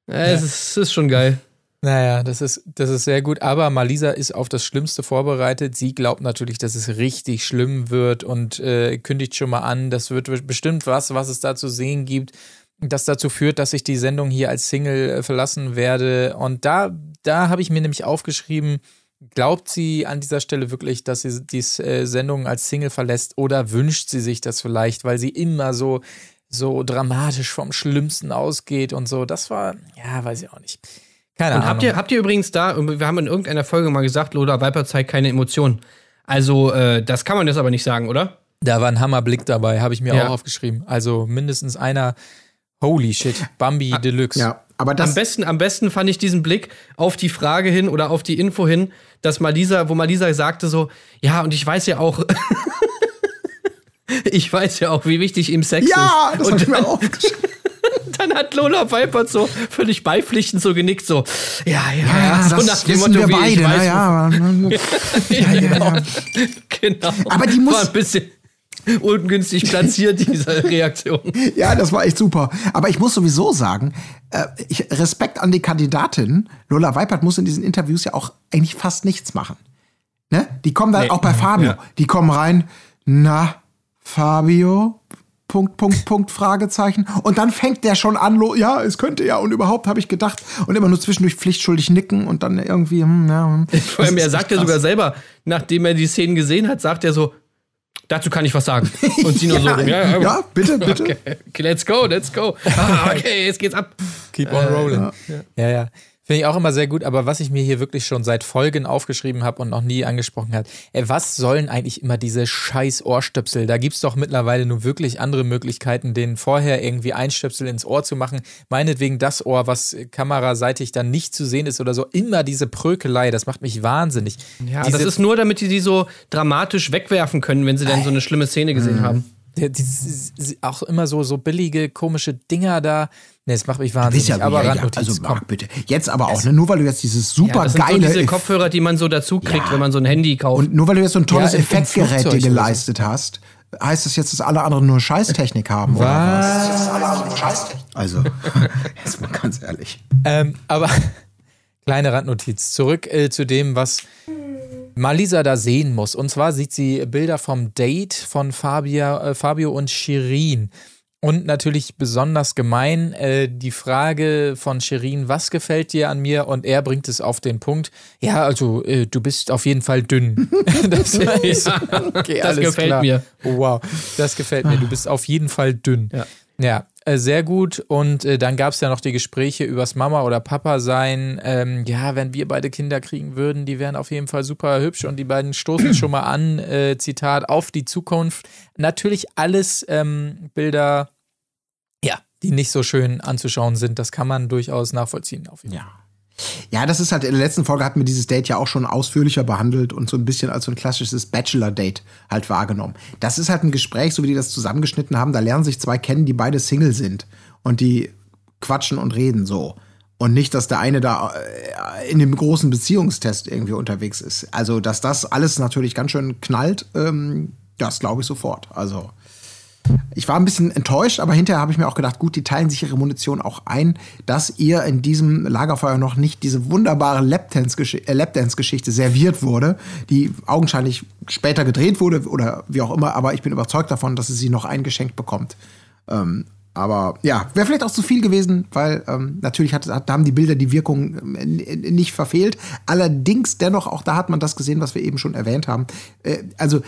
äh, es, ist, es ist schon geil. Naja, das ist, das ist sehr gut. Aber Malisa ist auf das Schlimmste vorbereitet. Sie glaubt natürlich, dass es richtig schlimm wird und äh, kündigt schon mal an, das wird bestimmt was, was es da zu sehen gibt, das dazu führt, dass ich die Sendung hier als Single äh, verlassen werde. Und da, da habe ich mir nämlich aufgeschrieben, glaubt sie an dieser Stelle wirklich, dass sie die äh, Sendung als Single verlässt oder wünscht sie sich das vielleicht, weil sie immer so, so dramatisch vom Schlimmsten ausgeht und so. Das war, ja, weiß ich auch nicht. Keine Und Ahnung. habt ihr, habt ihr übrigens da, wir haben in irgendeiner Folge mal gesagt, Lola Viper zeigt keine Emotionen. Also, äh, das kann man jetzt aber nicht sagen, oder? Da war ein Hammerblick dabei, habe ich mir Ja. auch aufgeschrieben. Also mindestens einer. Holy shit, Bambi Deluxe. Ja, aber das am besten, am besten fand ich diesen Blick auf die Frage hin oder auf die Info hin, dass Malisa, wo Malisa sagte so, ja, und ich weiß ja auch, ich weiß ja auch, wie wichtig ihm Sex Ja, ist. das hab und ich mir aufgeschrieben. dann hat Lola Weipert so völlig beipflichtend so genickt, so, ja, ja, ja, Ja, so das wissen wir wie beide. ich Na, weiß, ja, ja, ja, ja. genau. Aber die muss- War ein bisschen ungünstig platziert, diese Reaktion. ja, das war echt super. Aber ich muss sowieso sagen, äh, ich, Respekt an die Kandidatin. Lola Weipert muss in diesen Interviews ja auch eigentlich fast nichts machen. Ne? Die kommen dann Nee. auch bei Fabio. Ja. Die kommen rein. Na, Fabio? Punkt, Punkt, Punkt, Fragezeichen. Und dann fängt der schon an, lo- ja, es könnte ja und überhaupt habe ich gedacht. Und immer nur zwischendurch pflichtschuldig nicken und dann irgendwie, hm, ja. hm. Vor allem, er sagt ja sogar selber, nachdem er die Szenen gesehen hat, sagt er so, dazu kann ich was sagen. Und sie nur so, ja, ja, ja, bitte, bitte. Okay, okay, let's go, let's go. Ah, okay, jetzt geht's ab. Keep on rolling. Ja, ja. Finde ich auch immer sehr gut, aber was ich mir hier wirklich schon seit Folgen aufgeschrieben habe und noch nie angesprochen hat, ey, was sollen eigentlich immer diese scheiß Ohrstöpsel? Da gibt's doch mittlerweile nur wirklich andere Möglichkeiten, denen vorher irgendwie Einstöpsel ins Ohr zu machen. Meinetwegen das Ohr, was kameraseitig dann nicht zu sehen ist oder so. Immer diese Prökelei, das macht mich wahnsinnig. Ja, diese, das ist nur, damit die die so dramatisch wegwerfen können, wenn sie dann so eine schlimme Szene gesehen haben. Der- dieses- auch immer so, so billige, komische Dinger da. Nee, das macht mich wahnsinnig. ja, aber ja, ja, Randnotiz, also. Marc, bitte. Jetzt aber auch, ne? nur weil du jetzt dieses Ja, super das sind so geile diese Kopfhörer, die man so dazu kriegt, Ja. wenn man so ein Handy kauft. und nur weil du jetzt so ein tolles Ja, Effektgerät dir geleistet hast, heißt das jetzt, dass alle anderen nur Scheißtechnik haben oder was? Dass alle anderen nur Scheißtechnik. Also, jetzt mal ganz ehrlich. Ähm, aber kleine Randnotiz. Zurück äh, zu dem, was Malisa da sehen muss. Und zwar sieht sie Bilder vom Date von Fabia, äh, Fabio und Shirin. Und natürlich besonders gemein äh, die Frage von Shirin, was gefällt dir an mir? Und er bringt es auf den Punkt, ja, also äh, du bist auf jeden Fall dünn. das ist, okay, das alles gefällt klar. mir. Wow, das gefällt mir. Du bist auf jeden Fall dünn. Ja. Ja, äh, sehr gut. Und äh, dann gab es ja noch die Gespräche übers Mama oder Papa sein. Ähm, ja, wenn wir beide Kinder kriegen würden, die wären auf jeden Fall super hübsch und die beiden stoßen schon mal an, äh, Zitat, auf die Zukunft. Natürlich alles ähm, Bilder, ja, die nicht so schön anzuschauen sind. Das kann man durchaus nachvollziehen. Auf jeden Fall. Ja. Ja, das ist halt, in der letzten Folge hatten wir dieses Date ja auch schon ausführlicher behandelt und so ein bisschen als so ein klassisches Bachelor-Date halt wahrgenommen. Das ist halt ein Gespräch, so wie die das zusammengeschnitten haben. Da lernen sich zwei kennen, die beide Single sind und die quatschen und reden so. Und nicht, dass der eine da äh, in dem großen Beziehungstest irgendwie unterwegs ist. Also, dass das alles natürlich ganz schön knallt, ähm, das glaube ich sofort. Also, ich war ein bisschen enttäuscht, aber hinterher habe ich mir auch gedacht, gut, die teilen sich ihre Munition auch ein, dass ihr in diesem Lagerfeuer noch nicht diese wunderbare äh, Lapdance-Geschichte serviert wurde, die augenscheinlich später gedreht wurde oder wie auch immer, aber ich bin überzeugt davon, dass sie sie noch eingeschenkt bekommt. Ähm, Aber ja, wäre vielleicht auch zu viel gewesen, weil ähm, natürlich hat, hat, haben die Bilder die Wirkung äh, nicht verfehlt. Allerdings dennoch, auch da hat man das gesehen, was wir eben schon erwähnt haben. Äh, also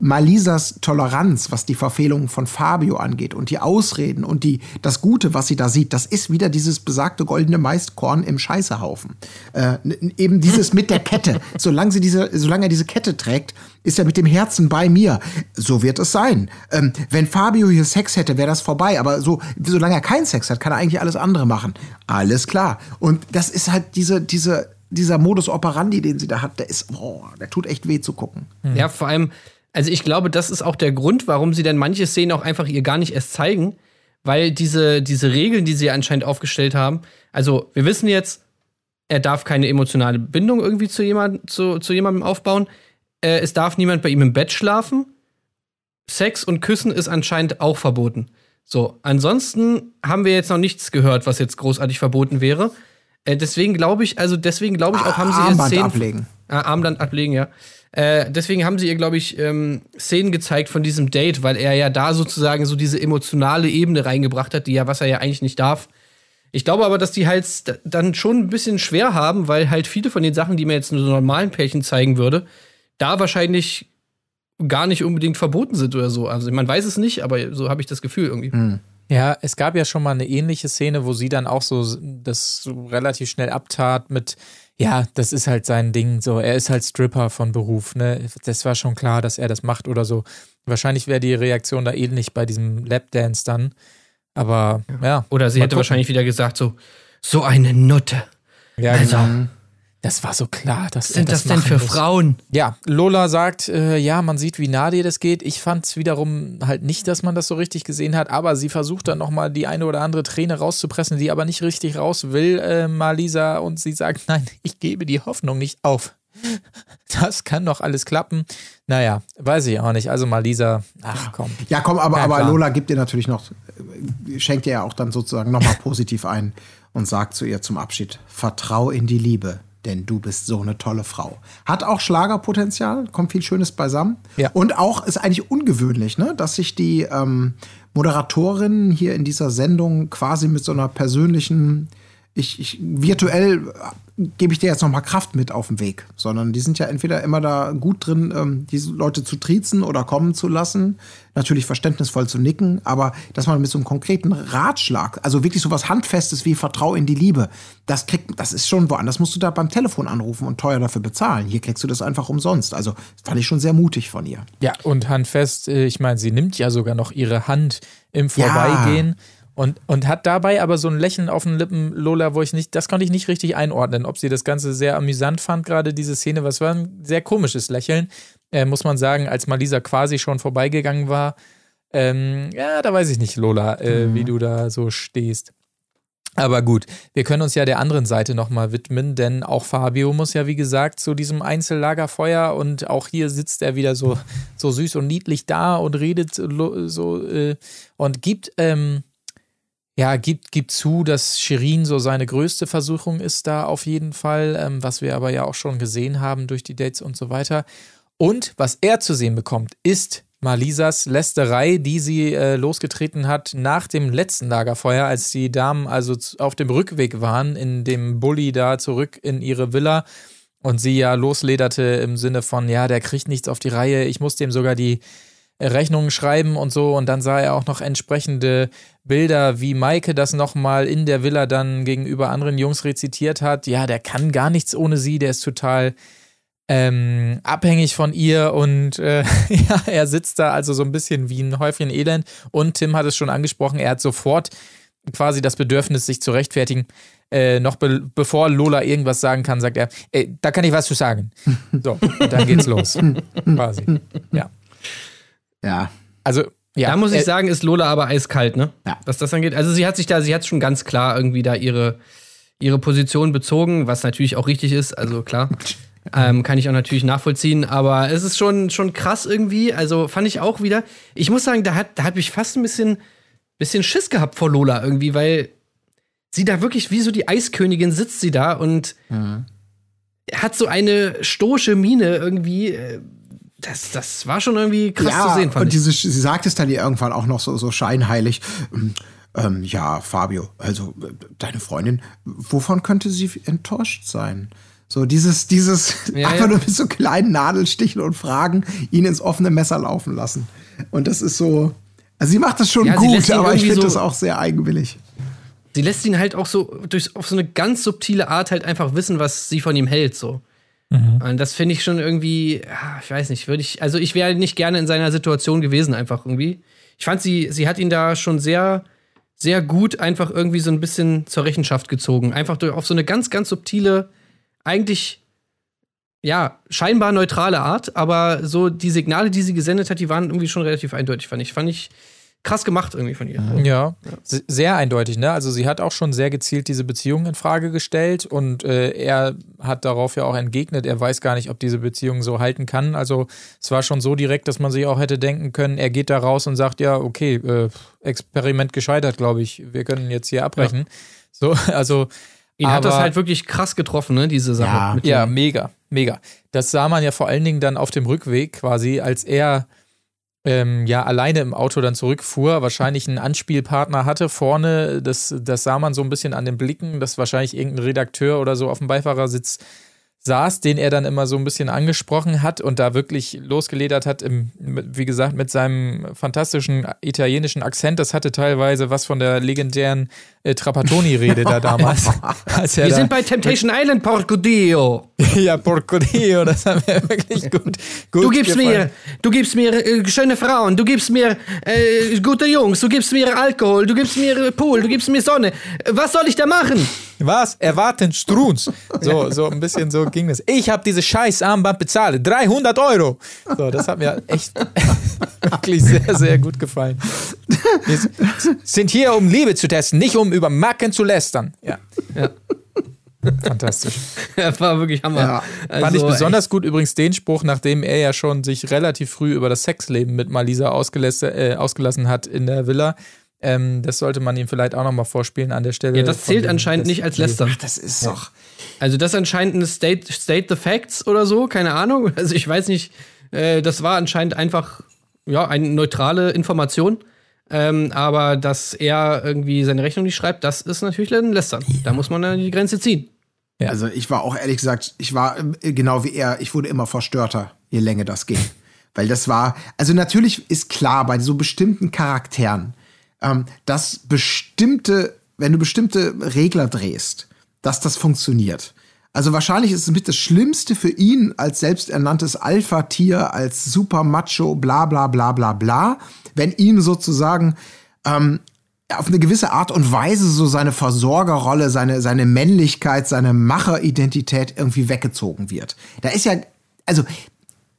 Malisas Toleranz, was die Verfehlungen von Fabio angeht und die Ausreden und die, das Gute, was sie da sieht, das ist wieder dieses besagte goldene Maiskorn im Scheißehaufen. Äh, eben dieses mit der Kette. solange, sie diese, solange er diese Kette trägt, ist er mit dem Herzen bei mir. So wird es sein. Ähm, wenn Fabio hier Sex hätte, wäre das vorbei. Aber so, solange er keinen Sex hat, kann er eigentlich alles andere machen. Alles klar. Und das ist halt diese, diese, dieser Modus operandi, den sie da hat, der ist, boah, der tut echt weh zu gucken. Ja, vor allem, also ich glaube, das ist auch der Grund, warum sie dann manche Szenen auch einfach ihr gar nicht erst zeigen, weil diese, diese Regeln, die sie anscheinend aufgestellt haben, also wir wissen jetzt, er darf keine emotionale Bindung irgendwie zu, jemand, zu, zu jemandem aufbauen, äh, es darf niemand bei ihm im Bett schlafen, Sex und Küssen ist anscheinend auch verboten. So, ansonsten haben wir jetzt noch nichts gehört, was jetzt großartig verboten wäre. Äh, deswegen glaube ich, also deswegen glaube ich auch, haben sie ihr Armband Szenen ablegen. Ah, Armband ablegen, ja. Äh, deswegen haben sie ihr, glaube ich, ähm, Szenen gezeigt von diesem Date, weil er ja da sozusagen so diese emotionale Ebene reingebracht hat, die ja, was er ja eigentlich nicht darf. Ich glaube aber, dass die halt dann schon ein bisschen schwer haben, weil halt viele von den Sachen, die mir jetzt nur so normalen Pärchen zeigen würde, da wahrscheinlich gar nicht unbedingt verboten sind oder so. Also man weiß es nicht, aber so habe ich das Gefühl irgendwie. Ja, es gab ja schon mal eine ähnliche Szene, wo sie dann auch so das so relativ schnell abtat mit, ja, das ist halt sein Ding, so, er ist halt Stripper von Beruf, ne? Das war schon klar, dass er das macht oder so. Wahrscheinlich wäre die Reaktion da ähnlich bei diesem Lapdance dann. Aber ja. Oder sie hätte gucken. wahrscheinlich wieder gesagt so, so eine Nutte. Ja, Also, genau. Das war so klar, dass Was sind das, denn machen für muss. Frauen? Ja, Lola sagt, äh, ja, man sieht, wie nah dir das geht. Ich fand es wiederum halt nicht, dass man das so richtig gesehen hat, aber sie versucht dann nochmal die eine oder andere Träne rauszupressen, die aber nicht richtig raus will, äh, Malisa, und sie sagt, nein, ich gebe die Hoffnung nicht auf. Das kann doch alles klappen. Naja, weiß ich auch nicht. Also Malisa, ach komm. Ja, komm, aber, aber. Lola gibt ihr natürlich noch, äh, schenkt ihr ja auch dann sozusagen nochmal positiv ein und sagt zu ihr zum Abschied: Vertrau in die Liebe, denn du bist so eine tolle Frau. Hat auch Schlagerpotenzial, kommt viel Schönes beisammen. Ja. Und auch ist eigentlich ungewöhnlich, ne, dass sich die ähm, Moderatorinnen hier in dieser Sendung quasi mit so einer persönlichen ich, ich virtuell gebe ich dir jetzt noch mal Kraft mit auf den Weg, sondern die sind ja entweder immer da gut drin, ähm, diese Leute zu triezen oder kommen zu lassen, natürlich verständnisvoll zu nicken, aber dass man mit so einem konkreten Ratschlag, also wirklich so was handfestes wie Vertrau in die Liebe, das kriegt, das ist schon woanders musst du da beim Telefon anrufen und teuer dafür bezahlen. Hier kriegst du das einfach umsonst. Also das fand ich schon sehr mutig von ihr. Ja, und handfest, äh, ich meine, sie nimmt ja sogar noch ihre Hand im Ja. Und, und hat dabei aber so ein Lächeln auf den Lippen, Lola, wo ich nicht, das konnte ich nicht richtig einordnen, ob sie das Ganze sehr amüsant fand, gerade diese Szene, was war ein sehr komisches Lächeln, äh, muss man sagen, als Malisa quasi schon vorbeigegangen war. Ähm, ja, da weiß ich nicht, Lola, äh, wie du da so stehst. Aber gut, wir können uns ja der anderen Seite nochmal widmen, denn auch Fabio muss ja, wie gesagt, zu diesem Einzellagerfeuer und auch hier sitzt er wieder so, so süß und niedlich da und redet so, so äh, und gibt, ähm, ja, gibt, gibt zu, dass Shirin so seine größte Versuchung ist da auf jeden Fall, ähm, was wir aber ja auch schon gesehen haben durch die Dates und so weiter. Und was er zu sehen bekommt, ist Malisas Lästerei, die sie äh, losgetreten hat nach dem letzten Lagerfeuer, als die Damen also auf dem Rückweg waren, in dem Bulli da zurück in ihre Villa und sie ja loslederte im Sinne von, ja, der kriegt nichts auf die Reihe, ich muss dem sogar die Rechnungen schreiben und so. Und dann sah er auch noch entsprechende Bilder, wie Maike das nochmal in der Villa dann gegenüber anderen Jungs rezitiert hat. Ja, der kann gar nichts ohne sie, der ist total ähm, abhängig von ihr und äh, ja, er sitzt da also so ein bisschen wie ein Häufchen Elend. Und Tim hat es schon angesprochen, er hat sofort quasi das Bedürfnis, sich zu rechtfertigen. Äh, noch be bevor Lola irgendwas sagen kann, sagt er, äh, da kann ich was zu sagen. So, und dann geht's los. quasi. Ja. Ja. Also, ja. da muss ich äh, sagen, ist Lola aber eiskalt, ne? Ja. Was das angeht. Also sie hat sich da, sie hat schon ganz klar irgendwie da ihre, ihre Position bezogen, was natürlich auch richtig ist, also klar. Ähm, kann ich auch natürlich nachvollziehen, aber es ist schon, schon krass irgendwie. Also fand ich auch wieder. Ich muss sagen, da hat, da hat mich fast ein bisschen, bisschen Schiss gehabt vor Lola irgendwie, weil sie da wirklich wie so die Eiskönigin sitzt sie da und hat so eine stoische Miene irgendwie. Das, das war schon irgendwie krass zu sehen, fand und ich. diese, sie sagt es dann ihr irgendwann auch noch so, so scheinheilig. ähm, ähm, ja, Fabio, also äh, deine Freundin, wovon könnte sie enttäuscht sein? So dieses, dieses Ja, einfach ja. nur mit so kleinen Nadelstichen und Fragen ihn ins offene Messer laufen lassen. Und das ist so, also sie macht das schon Ja, gut, aber ich finde so- das auch sehr eigenwillig. Sie lässt ihn halt auch so durch, auf so eine ganz subtile Art halt einfach wissen, was sie von ihm hält, so. Und das finde ich schon irgendwie, ich weiß nicht, würde ich, also ich wäre nicht gerne in seiner Situation gewesen, einfach irgendwie. Ich fand, sie, sie hat ihn da schon sehr, sehr gut einfach irgendwie so ein bisschen zur Rechenschaft gezogen. Einfach durch, auf so eine ganz, ganz subtile, eigentlich, ja, scheinbar neutrale Art, aber so die Signale, die sie gesendet hat, die waren irgendwie schon relativ eindeutig, fand ich. Fand ich krass gemacht irgendwie von ihr. Ja, se- sehr eindeutig, ne? Also sie hat auch schon sehr gezielt diese Beziehung in Frage gestellt und äh, er hat darauf ja auch entgegnet, er weiß gar nicht, ob diese Beziehung so halten kann. Also es war schon so direkt, dass man sich auch hätte denken können, er geht da raus und sagt, ja, okay, äh, Experiment gescheitert, glaube ich. Wir können jetzt hier abbrechen. So, also Ihn hat das aber- halt wirklich krass getroffen, ne, diese Sache. Ja. mit Ja, mega, mega. Das sah man ja vor allen Dingen dann auf dem Rückweg quasi, als er ähm, ja alleine im Auto dann zurückfuhr, wahrscheinlich einen Anspielpartner hatte vorne. Das, das sah man so ein bisschen an den Blicken, dass wahrscheinlich irgendein Redakteur oder so auf dem Beifahrersitz saß, den er dann immer so ein bisschen angesprochen hat und da wirklich losgeledert hat, im, wie gesagt, mit seinem fantastischen italienischen Akzent. Das hatte teilweise was von der legendären äh, Trapattoni-Rede da damals. als Wir da- sind bei Temptation Island, Porco Dio. ja, Porco Dio, das hat mir wirklich gut, gut Du gibst gefallen. mir, du gibst mir äh, schöne Frauen, du gibst mir äh, gute Jungs, du gibst mir Alkohol, du gibst mir Pool, du gibst mir Sonne. Was soll ich da machen? Was? Erwarten Struns. So, so ein bisschen so ging das. Ich habe diese scheiß Armband bezahlt. 300 Euro. So, das hat mir echt wirklich sehr, sehr gut gefallen. Wir sind hier, um Liebe zu testen, nicht um über Macken zu lästern. Ja. Ja. Fantastisch. Das war wirklich Hammer. Ja. Also, Fand ich besonders gut übrigens den Spruch, nachdem er ja schon sich relativ früh über das Sexleben mit Malisa ausgelassen, äh, ausgelassen hat in der Villa. Ähm, das sollte man ihm vielleicht auch nochmal vorspielen an der Stelle. Ja, das zählt anscheinend das- nicht als Lästern. Das ist doch. Also das ist anscheinend ein State, State the Facts oder so, keine Ahnung. Also ich weiß nicht, äh, das war anscheinend einfach ja, eine neutrale Information. Ähm, aber dass er irgendwie seine Rechnung nicht schreibt, das ist natürlich ein Lästern. Da muss man dann die Grenze ziehen. Ja. Also ich war auch ehrlich gesagt, ich war äh, genau wie er, ich wurde immer verstörter, je länger das ging. Weil das war, also natürlich ist klar bei so bestimmten Charakteren, ähm, dass bestimmte, wenn du bestimmte Regler drehst, dass das funktioniert. Also wahrscheinlich ist es mit das Schlimmste für ihn als selbsternanntes Alpha-Tier, als Super Macho, bla bla bla bla bla, wenn ihm sozusagen ähm, auf eine gewisse Art und Weise so seine Versorgerrolle, seine, seine Männlichkeit, seine Macheridentität irgendwie weggezogen wird. Da ist ja, also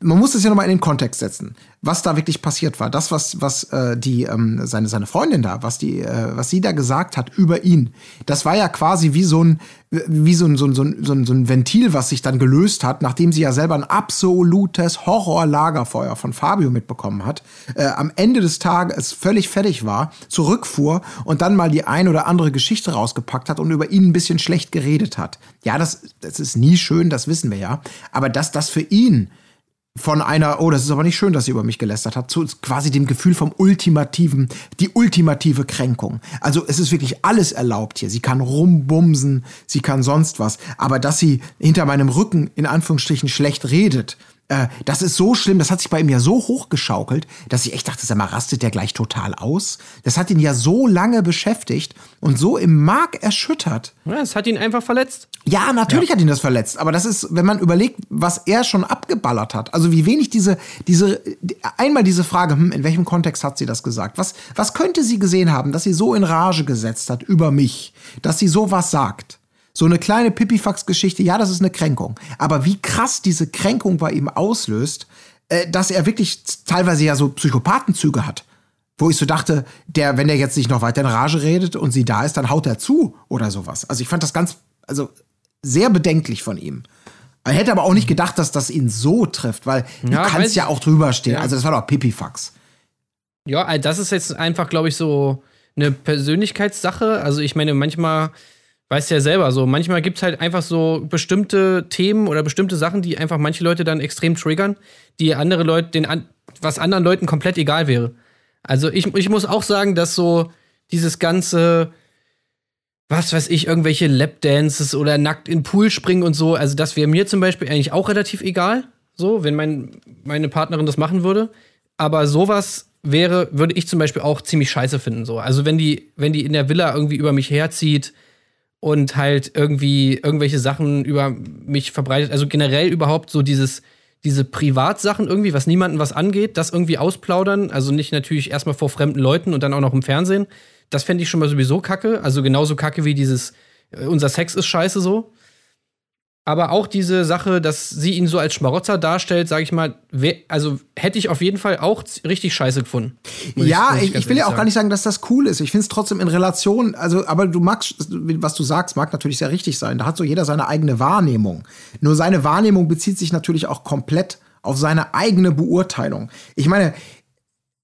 man muss das ja nochmal in den Kontext setzen, was da wirklich passiert war. Das, was, was äh, die, ähm, seine, seine Freundin da, was die, äh, was sie da gesagt hat über ihn, das war ja quasi wie so ein, wie so ein, so ein, so ein, so ein Ventil, was sich dann gelöst hat, nachdem sie ja selber ein absolutes Horror-Lagerfeuer von Fabio mitbekommen hat, äh, am Ende des Tages völlig fertig war, zurückfuhr und dann mal die ein oder andere Geschichte rausgepackt hat und über ihn ein bisschen schlecht geredet hat. Ja, das, das ist nie schön, das wissen wir ja. Aber dass das für ihn von einer, oh, das ist aber nicht schön, dass sie über mich gelästert hat, zu quasi dem Gefühl vom ultimativen, die ultimative Kränkung. Also es ist wirklich alles erlaubt hier. Sie kann rumbumsen, sie kann sonst was. Aber dass sie hinter meinem Rücken in Anführungsstrichen schlecht redet, äh, das ist so schlimm, das hat sich bei ihm ja so hochgeschaukelt, dass ich echt dachte, sag mal, rastet der gleich total aus? Das hat ihn ja so lange beschäftigt und so im Mark erschüttert. Ja, es hat ihn einfach verletzt. Ja, natürlich hat ihn das verletzt, aber das ist, wenn man überlegt, was er schon abgeballert hat. Also wie wenig diese, diese, einmal diese Frage, hm, in welchem Kontext hat sie das gesagt? Was, was könnte sie gesehen haben, dass sie so in Rage gesetzt hat über mich, dass sie sowas sagt? So eine kleine Pipifax-Geschichte, ja, das ist eine Kränkung. Aber wie krass diese Kränkung bei ihm auslöst, äh, dass er wirklich teilweise ja so Psychopathenzüge hat. Wo ich so dachte, der, wenn der jetzt nicht noch weiter in Rage redet und sie da ist, dann haut er zu oder sowas. Also ich fand das ganz, also sehr bedenklich von ihm. Er hätte aber auch nicht gedacht, dass das ihn so trifft, weil Ja, du kannst ja auch drüber stehen. Ja. Also das war doch Pipifax. Ja, also das ist jetzt einfach, glaube ich, so eine Persönlichkeitssache. Also ich meine, manchmal, weißt ja selber, so manchmal gibt es halt einfach so bestimmte Themen oder bestimmte Sachen, die einfach manche Leute dann extrem triggern, die andere Leute, den an, was anderen Leuten komplett egal wäre. Also ich, ich muss auch sagen, dass so dieses ganze, was weiß ich, irgendwelche Lapdances oder nackt in den Pool springen und so. Also, das wäre mir zum Beispiel eigentlich auch relativ egal. So, wenn mein, meine Partnerin das machen würde. Aber sowas wäre, würde ich zum Beispiel auch ziemlich scheiße finden. So. Also, wenn die, wenn die in der Villa irgendwie über mich herzieht und halt irgendwie irgendwelche Sachen über mich verbreitet, also generell überhaupt so dieses, diese Privatsachen irgendwie, was niemanden was angeht, das irgendwie ausplaudern, also nicht natürlich erstmal vor fremden Leuten und dann auch noch im Fernsehen. Das fände ich schon mal sowieso kacke, also genauso kacke wie dieses äh, unser Sex ist scheiße so. Aber auch diese Sache, dass sie ihn so als Schmarotzer darstellt, sage ich mal, also hätte ich auf jeden Fall auch richtig scheiße gefunden. Ja, ich, ganz ich will ja auch gar nicht sagen, dass das cool ist. Ich finde es trotzdem in Relation, also, aber du magst, was du sagst, mag natürlich sehr richtig sein. Da hat so jeder seine eigene Wahrnehmung. Nur seine Wahrnehmung bezieht sich natürlich auch komplett auf seine eigene Beurteilung. Ich meine,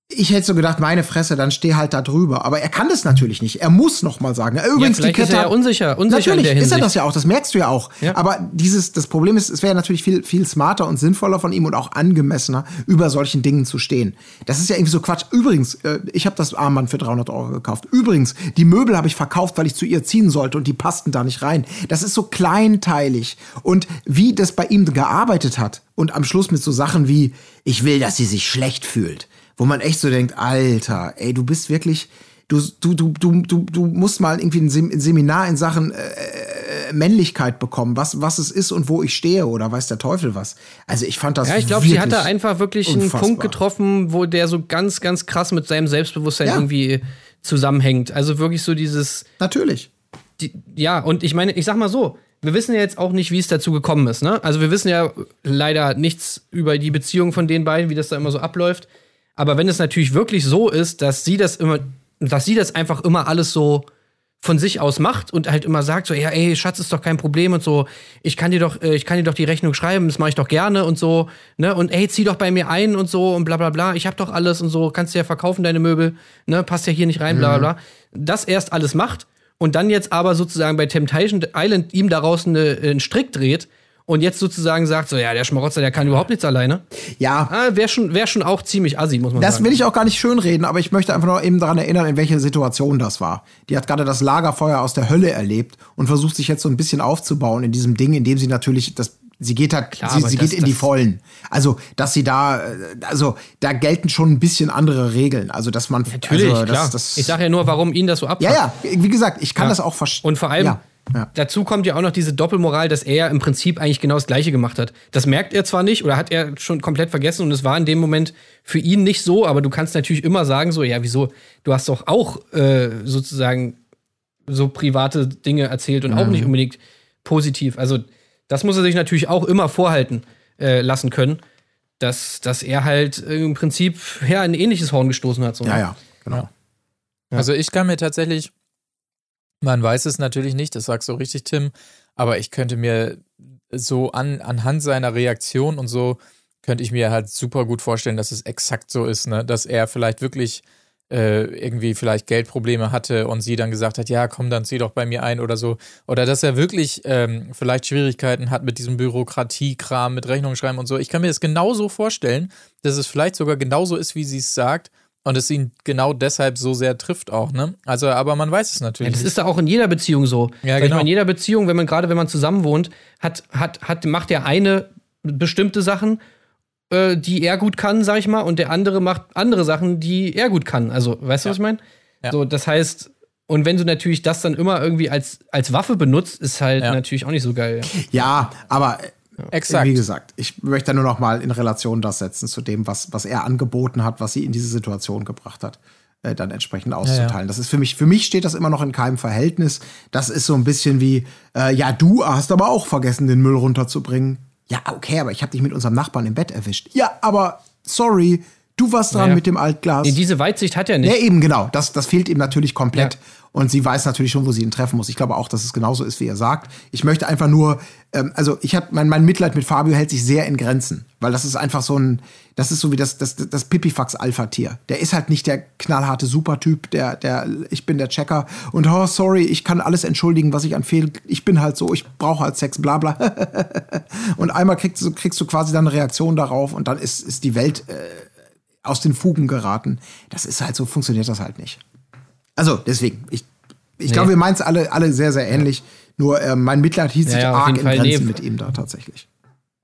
ich hätte so gedacht, meine Fresse, dann steh halt da drüber. Aber er kann das natürlich nicht. Er muss noch mal sagen. Ja, Übrigens, die vielleicht ist Kette er ja unsicher, unsicher Natürlich ist er das ja auch, das merkst du ja auch. Ja. Aber dieses, das Problem ist, es wäre natürlich viel, viel smarter und sinnvoller von ihm und auch angemessener, über solchen Dingen zu stehen. Das ist ja irgendwie so Quatsch. Übrigens, äh, ich habe das Armband für 300 Euro gekauft. Übrigens, die Möbel habe ich verkauft, weil ich zu ihr ziehen sollte und die passten da nicht rein. Das ist so kleinteilig. Und wie das bei ihm gearbeitet hat und am Schluss mit so Sachen wie, ich will, dass sie sich schlecht fühlt. Wo man echt so denkt, Alter, ey, du bist wirklich, du, du, du, du, du, du musst mal irgendwie ein Sem- ein Seminar in Sachen äh, Männlichkeit bekommen, was, was es ist und wo ich stehe oder weiß der Teufel was. Also ich fand das Ja, ich glaube, sie hat da einfach wirklich einen unfassbar. Punkt getroffen, wo der so ganz, ganz krass mit seinem Selbstbewusstsein Ja. irgendwie zusammenhängt. Also wirklich so dieses, Natürlich. die, ja, und ich meine, ich sag mal so, wir wissen ja jetzt auch nicht, wie es dazu gekommen ist, ne? Also wir wissen ja leider nichts über die Beziehung von den beiden, wie das da immer so abläuft. Aber wenn es natürlich wirklich so ist, dass sie das immer, dass sie das einfach immer alles so von sich aus macht und halt immer sagt so, ja, ey, Schatz, ist doch kein Problem und so, ich kann dir doch, äh, ich kann dir doch die Rechnung schreiben, das mache ich doch gerne und so, ne, und ey, zieh doch bei mir ein und so und bla bla bla, ich hab doch alles und so, kannst du ja verkaufen, deine Möbel, ne, passt ja hier nicht rein, bla bla bla. Das erst alles macht und dann jetzt aber sozusagen bei Temptation Island ihm daraus eine, einen Strick dreht und jetzt sozusagen sagt so, ja, der Schmarotzer, der kann überhaupt nichts alleine. Ja, Ah, wäre schon, wär schon auch ziemlich assi, muss man Das sagen. will ich auch gar nicht schönreden, aber ich möchte einfach nur eben daran erinnern, in welche Situation das war. Die hat gerade das Lagerfeuer aus der Hölle erlebt und versucht sich jetzt so ein bisschen aufzubauen in diesem Ding, indem sie natürlich das sie geht halt, Klar, sie, sie das- geht in die das- Vollen. Also, dass sie da, also, da gelten schon ein bisschen andere Regeln. Also, dass man, Natürlich, also, klar. Das, das, ich sage ja nur, warum ihn das so abfuckt. ja, ja, wie gesagt, ich kann Ja. das auch verstehen. Und vor allem, ja, ja. dazu kommt ja auch noch diese Doppelmoral, dass er im Prinzip eigentlich genau das Gleiche gemacht hat. Das merkt er zwar nicht oder hat er schon komplett vergessen und es war in dem Moment für ihn nicht so, aber du kannst natürlich immer sagen, so, ja, wieso, du hast doch auch äh, sozusagen so private Dinge erzählt und auch nicht unbedingt positiv. Also, das muss er sich natürlich auch immer vorhalten äh, lassen können, dass, dass er halt im Prinzip ja, ein ähnliches Horn gestoßen hat. So. ja, ja, genau. Ja. Also ich kann mir tatsächlich, man weiß es natürlich nicht, das sagst du richtig, Tim, aber ich könnte mir so an, anhand seiner Reaktion und so, könnte ich mir halt super gut vorstellen, dass es exakt so ist, ne? Dass er vielleicht wirklich äh, irgendwie vielleicht Geldprobleme hatte und sie dann gesagt hat, ja, komm, dann zieh doch bei mir ein oder so. Oder dass er wirklich ähm, vielleicht Schwierigkeiten hat mit diesem Bürokratiekram, mit Rechnungen schreiben und so. Ich kann mir das genauso vorstellen, dass es vielleicht sogar genauso ist, wie sie es sagt. Und es ihn genau deshalb so sehr trifft auch, ne? Also, aber man weiß es Ja, natürlich das nicht. ist da auch in jeder Beziehung so. Ja, ich genau. in jeder Beziehung, wenn man gerade wenn man zusammen wohnt, hat, hat, hat, macht der eine bestimmte Sachen, äh, die er gut kann, sag ich mal, und der andere macht andere Sachen, die er gut kann. Also, weißt du, was ich meine? Ja. So, das heißt, und wenn du natürlich das dann immer irgendwie als, als Waffe benutzt, ist halt Ja. natürlich auch nicht so geil. Ja, aber Exakt. Wie gesagt, ich möchte nur noch mal in Relation das setzen zu dem, was, was er angeboten hat, was sie in diese Situation gebracht hat, äh, dann entsprechend auszuteilen. Das ist für mich, für mich steht das immer noch in keinem Verhältnis. Das ist so ein bisschen wie, äh, ja, du hast aber auch vergessen, den Müll runterzubringen. Ja, okay, aber ich habe dich mit unserem Nachbarn im Bett erwischt. Ja, aber sorry, du warst dran Ja. mit dem Altglas. Nee, diese Weitsicht hat er nicht. Ja, eben, genau. Das, das fehlt ihm natürlich komplett. Ja. Und sie weiß natürlich schon, wo sie ihn treffen muss. Ich glaube auch, dass es genauso ist, wie er sagt. Ich möchte einfach nur, ähm, also ich habe mein, mein Mitleid mit Fabio hält sich sehr in Grenzen, weil das ist einfach so ein, das ist so wie das, das, das Pipifax-Alpha-Tier. Der ist halt nicht der knallharte Supertyp, der, der, ich bin der Checker und oh, sorry, ich kann alles entschuldigen, was ich an Fehl, ich bin halt so, ich brauche halt Sex, bla bla. und einmal kriegst du, kriegst du quasi dann eine Reaktion darauf und dann ist, ist die Welt äh, aus den Fugen geraten. Das ist halt so, funktioniert das halt nicht. Also deswegen, ich, ich Nee. glaube, wir meinen es alle, alle sehr, sehr ähnlich. Nur äh, mein Mitleid hielt sich Ja, arg in Fall. Grenzen Nee. mit ihm da tatsächlich.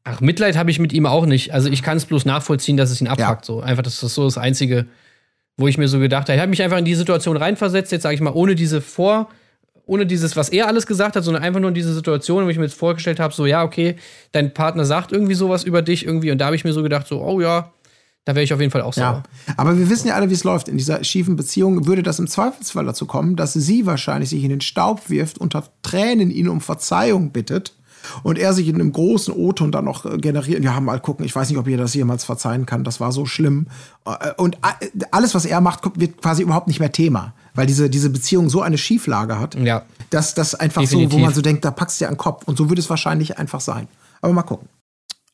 Ach, Mitleid habe ich mit ihm auch nicht. Also ich kann es bloß nachvollziehen, dass es ihn abfuckt. Ja. So. Einfach, das ist so das Einzige, wo ich mir so gedacht habe. Ich habe mich einfach in die Situation reinversetzt, jetzt sage ich mal, ohne diese Vor, ohne dieses, was er alles gesagt hat, sondern einfach nur in diese Situation, wo ich mir jetzt vorgestellt habe, so, ja, okay, dein Partner sagt irgendwie sowas über dich irgendwie und da habe ich mir so gedacht, so, oh ja, da wäre ich auf jeden Fall auch sauer. Ja. Aber wir wissen ja alle, wie es läuft. In dieser schiefen Beziehung würde das im Zweifelsfall dazu kommen, dass sie wahrscheinlich sich in den Staub wirft, unter Tränen ihn um Verzeihung bittet und er sich in einem großen O-Ton dann noch äh, generiert. Ja, mal gucken, ich weiß nicht, ob ihr das jemals verzeihen kann. Das war so schlimm. Äh, Und a- alles, was er macht, wird quasi überhaupt nicht mehr Thema, weil diese, diese Beziehung so eine Schieflage hat, Ja. dass das einfach so, wo Definitiv. man so denkt, da packst du dir an den Kopf. Und so würde es wahrscheinlich einfach sein. Aber mal gucken.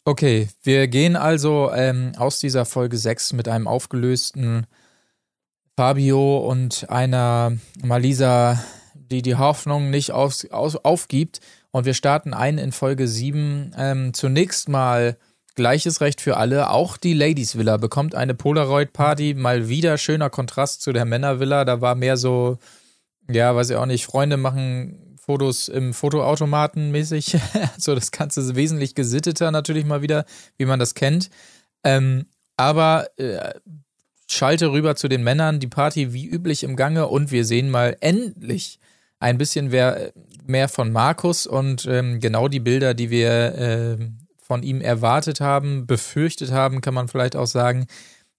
Okay, wir gehen also ähm, aus dieser Folge 6 mit einem aufgelösten Fabio und einer Malisa, die die Hoffnung nicht aus, aus, aufgibt. Und wir starten ein in Folge 7. Ähm, zunächst mal gleiches Recht für alle. Auch die Ladies Villa bekommt eine Polaroid-Party. Mal wieder schöner Kontrast zu der Männervilla. Da war mehr so, ja, weiß ich auch nicht, Freunde machen Fotos im Fotoautomaten mäßig. so das Ganze ist wesentlich gesitteter natürlich mal wieder, wie man das kennt. Ähm, aber äh, schalte rüber zu den Männern, die Party wie üblich im Gange und wir sehen mal endlich ein bisschen wer, mehr von Markus und ähm, genau die Bilder, die wir ähm, von ihm erwartet haben, befürchtet haben, kann man vielleicht auch sagen,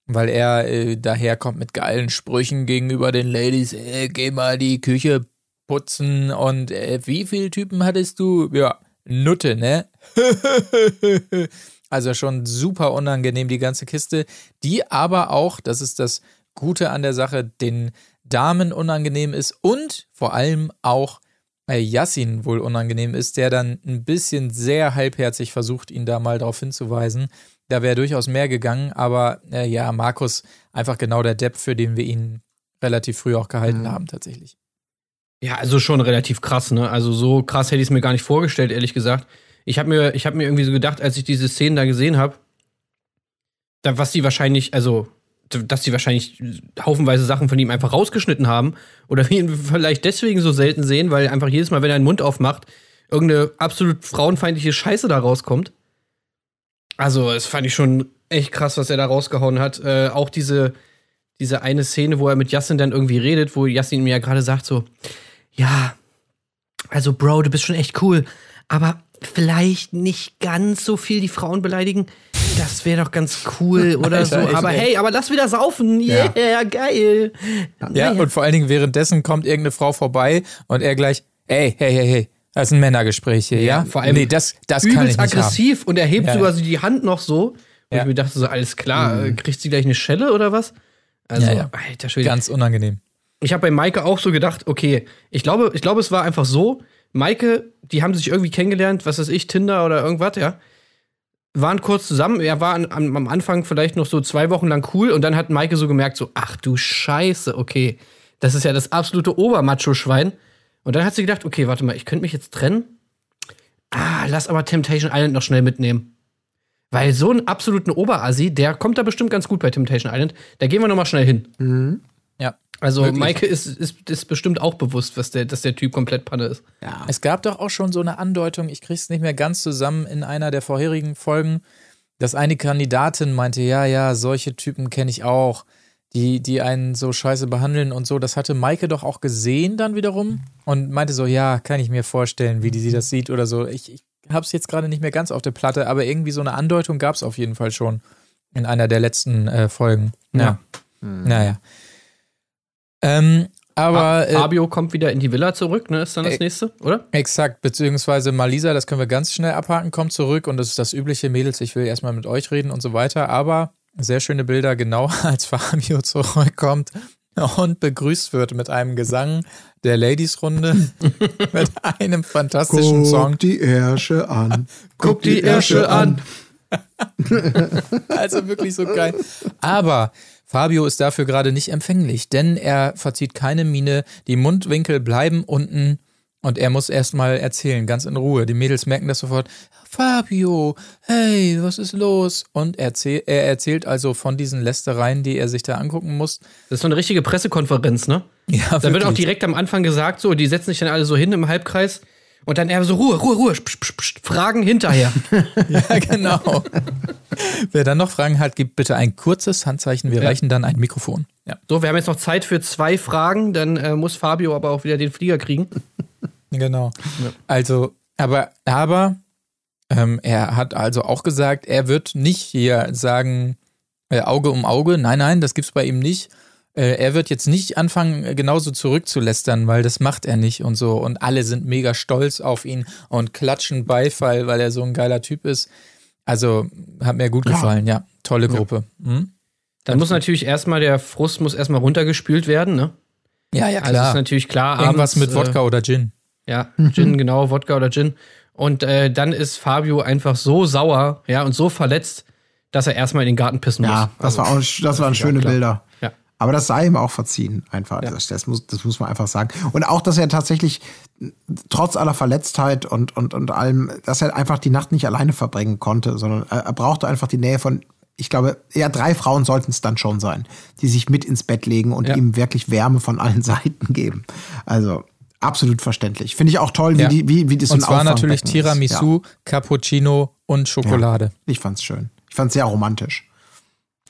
weil er äh, daherkommt mit geilen Sprüchen gegenüber den Ladies. Äh, geh mal die Küche putzen und äh, wie viele Typen hattest du? Ja, Nutte, ne? also schon super unangenehm, die ganze Kiste, die aber auch, das ist das Gute an der Sache, den Damen unangenehm ist und vor allem auch äh, Yassin wohl unangenehm ist, der dann ein bisschen sehr halbherzig versucht, ihn da mal darauf hinzuweisen. Da wäre durchaus mehr gegangen, aber äh, ja, Markus einfach genau der Depp, für den wir ihn relativ früh auch gehalten Mhm. haben, tatsächlich. Ja, also schon relativ krass, ne? Also so krass hätte ich es mir gar nicht vorgestellt, ehrlich gesagt. Ich habe mir, hab mir irgendwie so gedacht, als ich diese Szenen da gesehen habe, was die wahrscheinlich, also, dass die wahrscheinlich haufenweise Sachen von ihm einfach rausgeschnitten haben oder ihn vielleicht deswegen so selten sehen, weil einfach jedes Mal, wenn er den Mund aufmacht, irgendeine absolut frauenfeindliche Scheiße da rauskommt. Also, das fand ich schon echt krass, was er da rausgehauen hat. Äh, auch diese, diese eine Szene, wo er mit Yassin dann irgendwie redet, wo Yassin mir ja gerade sagt so, ja, also Bro, du bist schon echt cool, aber vielleicht nicht ganz so viel die Frauen beleidigen. Das wäre doch ganz cool oder so. Alter, aber ey. hey, aber lass wieder saufen. Yeah, geil. Ja, Naja. und vor allen Dingen währenddessen kommt irgendeine Frau vorbei und er gleich, ey, hey, hey, hey, das ist ein Männergespräch hier, ja? vor allem nee, das, das kann ich nicht haben. aggressiv und er hebt Ja. sogar so die Hand noch so. Und Ja. ich mir dachte so, alles klar, äh, kriegt sie gleich eine Schelle oder was? Also, Ja, ja. alter Schwede. Ganz unangenehm. Ich habe bei Maike auch so gedacht, okay, ich glaube, ich glaube, es war einfach so, Maike, die haben sich irgendwie kennengelernt, was weiß ich, Tinder oder irgendwas, ja. Waren kurz zusammen, er war an, am, am Anfang vielleicht noch so zwei Wochen lang cool und dann hat Maike so gemerkt, so, ach du Scheiße, okay, das ist ja das absolute Obermacho-Schwein. Und dann hat sie gedacht, okay, warte mal, ich könnte mich jetzt trennen. Ah, lass aber Temptation Island noch schnell mitnehmen. Weil so einen absoluten Oberassi, der kommt da bestimmt ganz gut bei Temptation Island. Da gehen wir noch mal schnell hin. Ja. Also Wirklich. Maike ist, ist, ist bestimmt auch bewusst, was der, dass der Typ komplett Panne ist. Ja. Es gab doch auch schon so eine Andeutung, ich krieg's nicht mehr ganz zusammen in einer der vorherigen Folgen, dass eine Kandidatin meinte, ja, ja, solche Typen kenne ich auch, die, die einen so scheiße behandeln und so. Das hatte Maike doch auch gesehen dann wiederum und meinte so, ja, kann ich mir vorstellen, wie die sie das sieht oder so. Ich, ich hab's jetzt gerade nicht mehr ganz auf der Platte, aber irgendwie so eine Andeutung gab's auf jeden Fall schon in einer der letzten äh, Folgen. Ja. Naja. Ähm, aber äh, Fabio kommt wieder in die Villa zurück, ne? Ist dann das Äh, nächste, oder? Exakt, beziehungsweise Malisa, das können wir ganz schnell abhaken, kommt zurück und das ist das übliche Mädels, ich will erstmal mit euch reden und so weiter, aber sehr schöne Bilder, genau als Fabio zurückkommt und begrüßt wird mit einem Gesang der Ladies-Runde mit einem fantastischen Song. Guck die Ärsche an. Guck die Ärsche an. Also wirklich so geil. Aber Fabio ist dafür gerade nicht empfänglich, denn er verzieht keine Miene, die Mundwinkel bleiben unten Und er muss erstmal erzählen, ganz in Ruhe. Die Mädels merken das sofort. Fabio, hey, was ist los? Und er, erzähl, er erzählt also von diesen Lästereien, die er sich da angucken muss. Das ist so eine richtige Pressekonferenz, ne? Ja, Da wird auch direkt am Anfang gesagt, so, die setzen sich dann alle so hin im Halbkreis und dann eher so Ruhe, Ruhe, Ruhe, psch, psch, psch, Fragen hinterher. Ja, genau. Wer dann noch Fragen hat, gibt bitte ein kurzes Handzeichen. Wir Ja. reichen dann ein Mikrofon. Ja, so, wir haben jetzt noch Zeit für zwei Fragen, dann äh, muss Fabio aber auch wieder den Flieger kriegen. genau. Also, aber, aber ähm, er hat also auch gesagt, er wird nicht hier sagen, äh, Auge um Auge. Nein, nein, das gibt's bei ihm nicht. Äh, er wird jetzt nicht anfangen, äh, genauso zurückzulästern, weil das macht er nicht und so. Und alle sind mega stolz auf ihn und klatschen Beifall, weil er so ein geiler Typ ist. Also, hat mir gut Ja. gefallen, ja. Tolle Gruppe. Hm? Dann muss natürlich erstmal, der Frust muss erstmal runtergespült werden, ne? Ja, ja, Also klar. ist natürlich klar, Irgendwas abends, mit Wodka oder Gin. Äh, ja, Gin, genau, Wodka oder Gin. Und äh, dann ist Fabio einfach so sauer, ja, und so verletzt, dass er erstmal in den Garten pissen muss. Ja, das, Also, war auch, das waren schöne klar. Bilder. Ja. Aber das sei ihm auch verziehen, einfach. Ja. Das, muss, das muss man einfach sagen. Und auch, dass er tatsächlich trotz aller Verletztheit und, und, und allem, dass er einfach die Nacht nicht alleine verbringen konnte, sondern er, brauchte einfach die Nähe von, ich glaube, eher drei Frauen sollten es dann schon sein, die sich mit ins Bett legen und Ja. ihm wirklich Wärme von allen Seiten geben. Also absolut verständlich. Finde ich auch toll, wie, Ja. die, wie, wie das so Und ein zwar natürlich. Tiramisu, Cappuccino und Schokolade. Ja, ich fand's schön. Ich fand's sehr romantisch.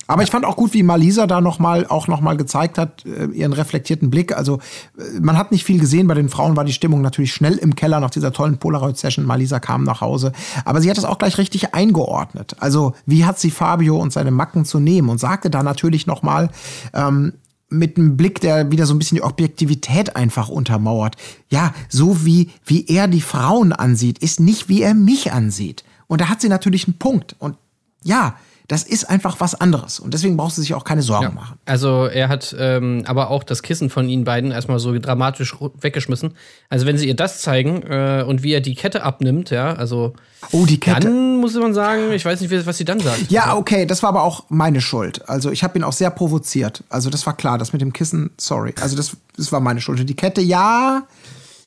Aber ich fand auch gut, wie Malisa da noch mal, auch nochmal gezeigt hat, äh, ihren reflektierten Blick. Also äh, man hat nicht viel gesehen. Bei den Frauen war die Stimmung natürlich schnell im Keller nach dieser tollen Polaroid-Session. Malisa kam nach Hause. Aber sie hat es auch gleich richtig eingeordnet. Also wie hat sie Fabio und seine Macken zu nehmen und sagte da natürlich noch mal, ähm, mit einem Blick, der wieder so ein bisschen die Objektivität einfach untermauert. Ja, so wie, wie er die Frauen ansieht, ist nicht wie er mich ansieht. Und da hat sie natürlich einen Punkt. Und ja, das ist einfach was anderes. Und deswegen brauchst du sich auch keine Sorgen Ja. machen. Also er hat ähm, aber auch das Kissen von ihnen beiden erstmal so dramatisch weggeschmissen. Also wenn sie ihr das zeigen äh, und wie er die Kette abnimmt, ja, also Oh, die Kette. dann muss man sagen, ich weiß nicht, was sie dann sagt. Ja, okay, das war aber auch meine Schuld. Also ich habe ihn auch sehr provoziert. Also das war klar, das mit dem Kissen, sorry. Also das, das war meine Schuld. Und die Kette, ja,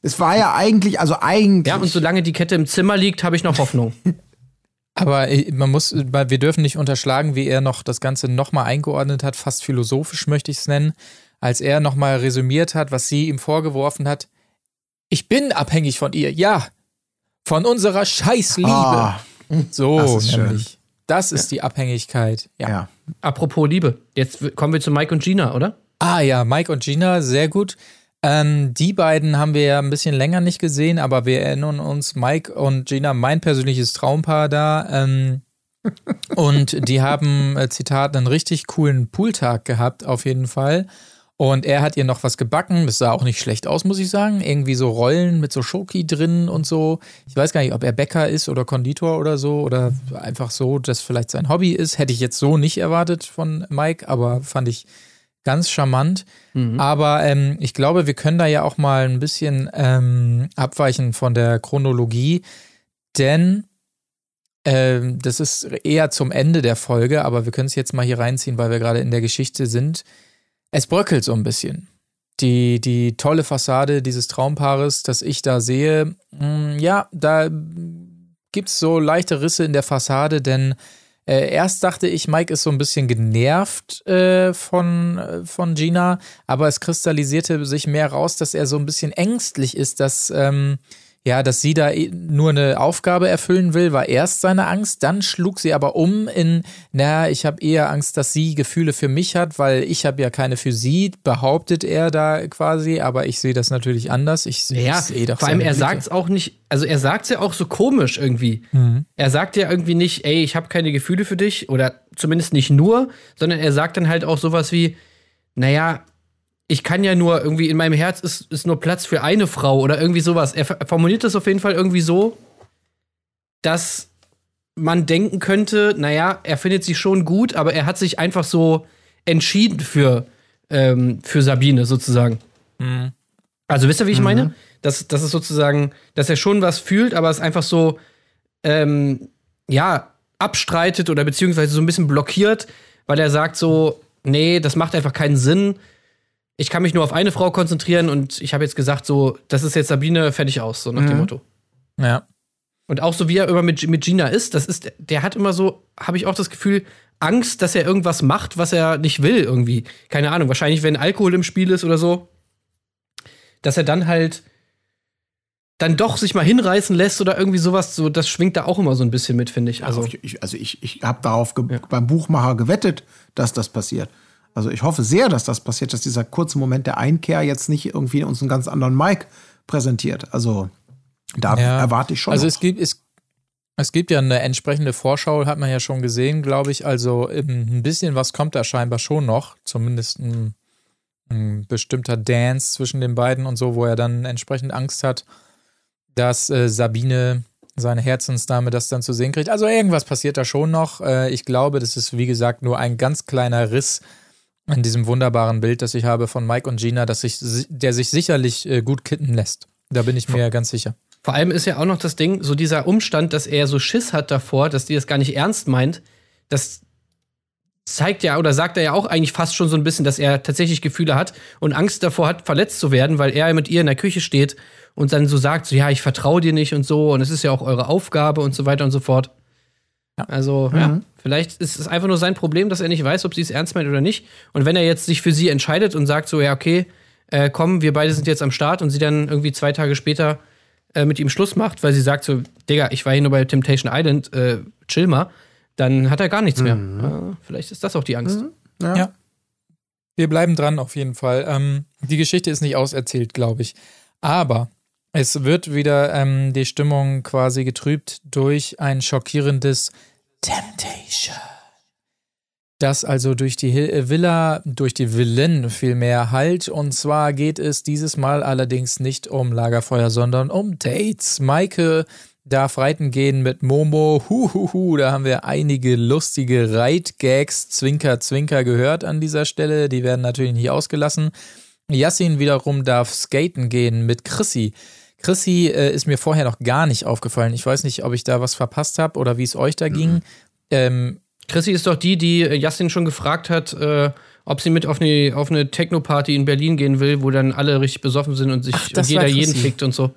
es war ja eigentlich, also eigentlich. Ja, und solange die Kette im Zimmer liegt, habe ich noch Hoffnung. Aber man muss, wir dürfen nicht unterschlagen, wie er noch das Ganze nochmal eingeordnet hat, fast philosophisch möchte ich es nennen, als er nochmal resümiert hat, was sie ihm vorgeworfen hat. Ich bin abhängig von ihr, ja. Von unserer Scheißliebe. Ah, so, das ist schön. nämlich. Das ist die Abhängigkeit. Ja. ja. Apropos Liebe, jetzt kommen wir zu Mike und Gina, oder? Ah ja, Mike und Gina, sehr gut. Ähm, die beiden haben wir ja ein bisschen länger nicht gesehen, aber wir erinnern uns, Mike und Gina, mein persönliches Traumpaar da. Ähm, und die haben, äh, Zitat, einen richtig coolen Pooltag gehabt, auf jeden Fall. Und er hat ihr noch was gebacken. Das sah auch nicht schlecht aus, muss ich sagen. Irgendwie so Rollen mit so Schoki drin und so. Ich weiß gar nicht, ob er Bäcker ist oder Konditor oder so oder einfach so, dass vielleicht sein Hobby ist. Hätte ich jetzt so nicht erwartet von Mike, aber fand ich ganz charmant. Aber ähm, ich glaube, wir können da ja auch mal ein bisschen ähm, abweichen von der Chronologie, denn ähm, das ist eher zum Ende der Folge, aber wir können es jetzt mal hier reinziehen, weil wir gerade in der Geschichte sind. Es bröckelt so ein bisschen. Die, die tolle Fassade dieses Traumpaares, das ich da sehe, mh, ja, da gibt es so leichte Risse in der Fassade, denn äh, erst dachte ich, Mike ist so ein bisschen genervt äh, von, äh, von Gina, aber es kristallisierte sich mehr raus, dass er so ein bisschen ängstlich ist, dass, ähm, ja, dass sie da eh nur eine Aufgabe erfüllen will, war erst seine Angst, dann schlug sie aber um in, na, ich habe eher Angst, dass sie Gefühle für mich hat, weil ich habe ja keine für sie, behauptet er da quasi, aber ich sehe das natürlich anders. Ich, Ja, ich sehe doch vor allem er sagt es auch nicht, also er sagt es ja auch so komisch irgendwie. Er sagt ja irgendwie nicht, ey, ich habe keine Gefühle für dich oder zumindest nicht nur, sondern er sagt dann halt auch sowas wie, naja, ich kann ja nur irgendwie, in meinem Herz ist, ist nur Platz für eine Frau oder irgendwie sowas. Er formuliert das auf jeden Fall irgendwie so, dass man denken könnte, naja, er findet sie schon gut, aber er hat sich einfach so entschieden für, ähm, für Sabine sozusagen. Also wisst ihr, wie ich meine? Dass, dass es sozusagen, dass er schon was fühlt, aber es einfach so, ähm, ja, abstreitet oder beziehungsweise so ein bisschen blockiert, weil er sagt so, nee, das macht einfach keinen Sinn. Ich kann mich nur auf eine Frau konzentrieren und ich habe jetzt gesagt, so, das ist jetzt Sabine, fertig aus, so nach dem Mhm. Motto. Ja. Und auch so wie er immer mit, mit Gina ist, das ist, der hat immer so, habe ich auch das Gefühl, Angst, dass er irgendwas macht, was er nicht will, irgendwie. Keine Ahnung, wahrscheinlich, wenn Alkohol im Spiel ist oder so, dass er dann halt dann doch sich mal hinreißen lässt oder irgendwie sowas, so, das schwingt da auch immer so ein bisschen mit, finde ich. Also Also, ich, also ich, ich habe darauf ge- beim Buchmacher gewettet, dass das passiert. Also ich hoffe sehr, dass das passiert, dass dieser kurze Moment der Einkehr jetzt nicht irgendwie uns einen ganz anderen Mike präsentiert. Also da Ja. erwarte ich schon. Also noch. es gibt, es, es gibt ja eine entsprechende Vorschau, hat man ja schon gesehen, glaube ich. Also ähm, ein bisschen was kommt da scheinbar schon noch. Zumindest ein, ein bestimmter Dance zwischen den beiden und so, wo er dann entsprechend Angst hat, dass äh, Sabine, seine Herzensdame, das dann zu sehen kriegt. Also irgendwas passiert da schon noch. Äh, ich glaube, das ist, wie gesagt, nur ein ganz kleiner Riss in diesem wunderbaren Bild, das ich habe von Mike und Gina, dass sich, der sich sicherlich äh, gut kitten lässt. Da bin ich mir ganz sicher. vor allem ist ja auch noch das Ding, so dieser Umstand, dass er so Schiss hat davor, dass die das gar nicht ernst meint, das zeigt ja oder sagt er ja auch eigentlich fast schon so ein bisschen, dass er tatsächlich Gefühle hat und Angst davor hat, verletzt zu werden, weil er mit ihr in der Küche steht und dann so sagt, so ja, ich vertraue dir nicht und so und es ist ja auch eure Aufgabe und so weiter und so fort. Ja. Also, ja, vielleicht ist es einfach nur sein Problem, dass er nicht weiß, ob sie es ernst meint oder nicht. Und wenn er jetzt sich für sie entscheidet und sagt so, ja, okay, äh, komm, wir beide sind jetzt am Start und sie dann irgendwie zwei Tage später äh, mit ihm Schluss macht, weil sie sagt so, Digga, ich war hier nur bei Temptation Island, äh, chill mal, dann hat er gar nichts mehr. Äh, vielleicht ist das auch die Angst. ja. ja. Wir bleiben dran auf jeden Fall. Ähm, die Geschichte ist nicht auserzählt, glaube ich. Aber es wird wieder ähm, die Stimmung quasi getrübt durch ein schockierendes Temptation. Das also durch die äh, Villa, durch die Villen vielmehr halt. Und zwar geht es dieses Mal allerdings nicht um Lagerfeuer, sondern um Dates. Maike darf reiten gehen mit Momo. Huhuhu, da haben wir einige lustige Reitgags, Zwinker, Zwinker gehört an dieser Stelle. Die werden natürlich nicht ausgelassen. Yassin wiederum darf skaten gehen mit Chrissy. Chrissy äh, ist mir vorher noch gar nicht aufgefallen. Ich weiß nicht, ob ich da was verpasst habe oder wie es euch da ging. Ähm, Chrissy ist doch die, die äh, Justin schon gefragt hat, äh, ob sie mit auf eine, auf eine Techno-Party in Berlin gehen will, wo dann alle richtig besoffen sind und sich Ach, und jeder jeden fickt und so.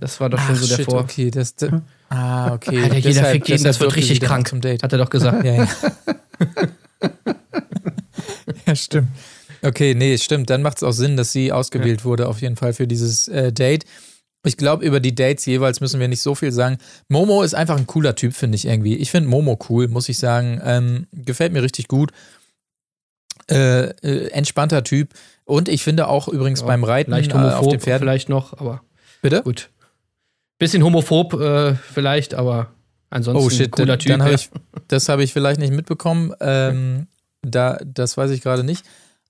Das war doch schon ach, so der shit, Vor. okay, das, das, ah, okay. Alter, jeder Deshalb- fickt jeden, das wird richtig krank, Zum Date. hat er doch gesagt. Ja, ja. ja, stimmt. Okay, nee, stimmt. Dann macht es auch Sinn, dass sie ausgewählt wurde, auf jeden Fall für dieses äh, Date. Ich glaube, über die Dates jeweils müssen wir nicht so viel sagen. Momo ist einfach ein cooler Typ, finde ich irgendwie. Ich finde Momo cool, muss ich sagen. Ähm, gefällt mir richtig gut. Äh, äh, entspannter Typ. Und ich finde auch übrigens Ja, beim Reiten Leicht äh, auf homophob dem Pferd. vielleicht noch, aber Bitte? gut. Bisschen homophob äh, vielleicht, aber ansonsten Oh shit, cooler dann, Typ. dann habe ja. ich, das habe ich vielleicht nicht mitbekommen. Ähm, da, das weiß ich gerade nicht.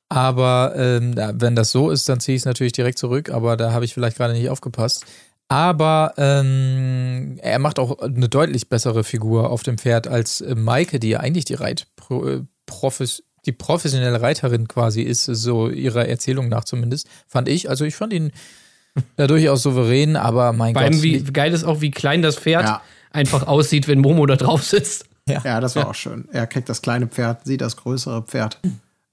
Aber ähm, ja, wenn das so ist, dann ziehe ich es natürlich direkt zurück. Aber da habe ich vielleicht gerade nicht aufgepasst. Aber ähm, er macht auch eine deutlich bessere Figur auf dem Pferd als äh, Maike, die ja eigentlich die Reit äh, Profis, die professionelle Reiterin quasi ist, so ihrer Erzählung nach zumindest, fand ich. Also ich fand ihn ja durchaus souverän, aber mein Vor Gott. allem, wie geil ist auch, wie klein das Pferd Ja. einfach aussieht, wenn Momo da drauf sitzt. Ja, das war auch schön. Er kriegt das kleine Pferd, sie das größere Pferd.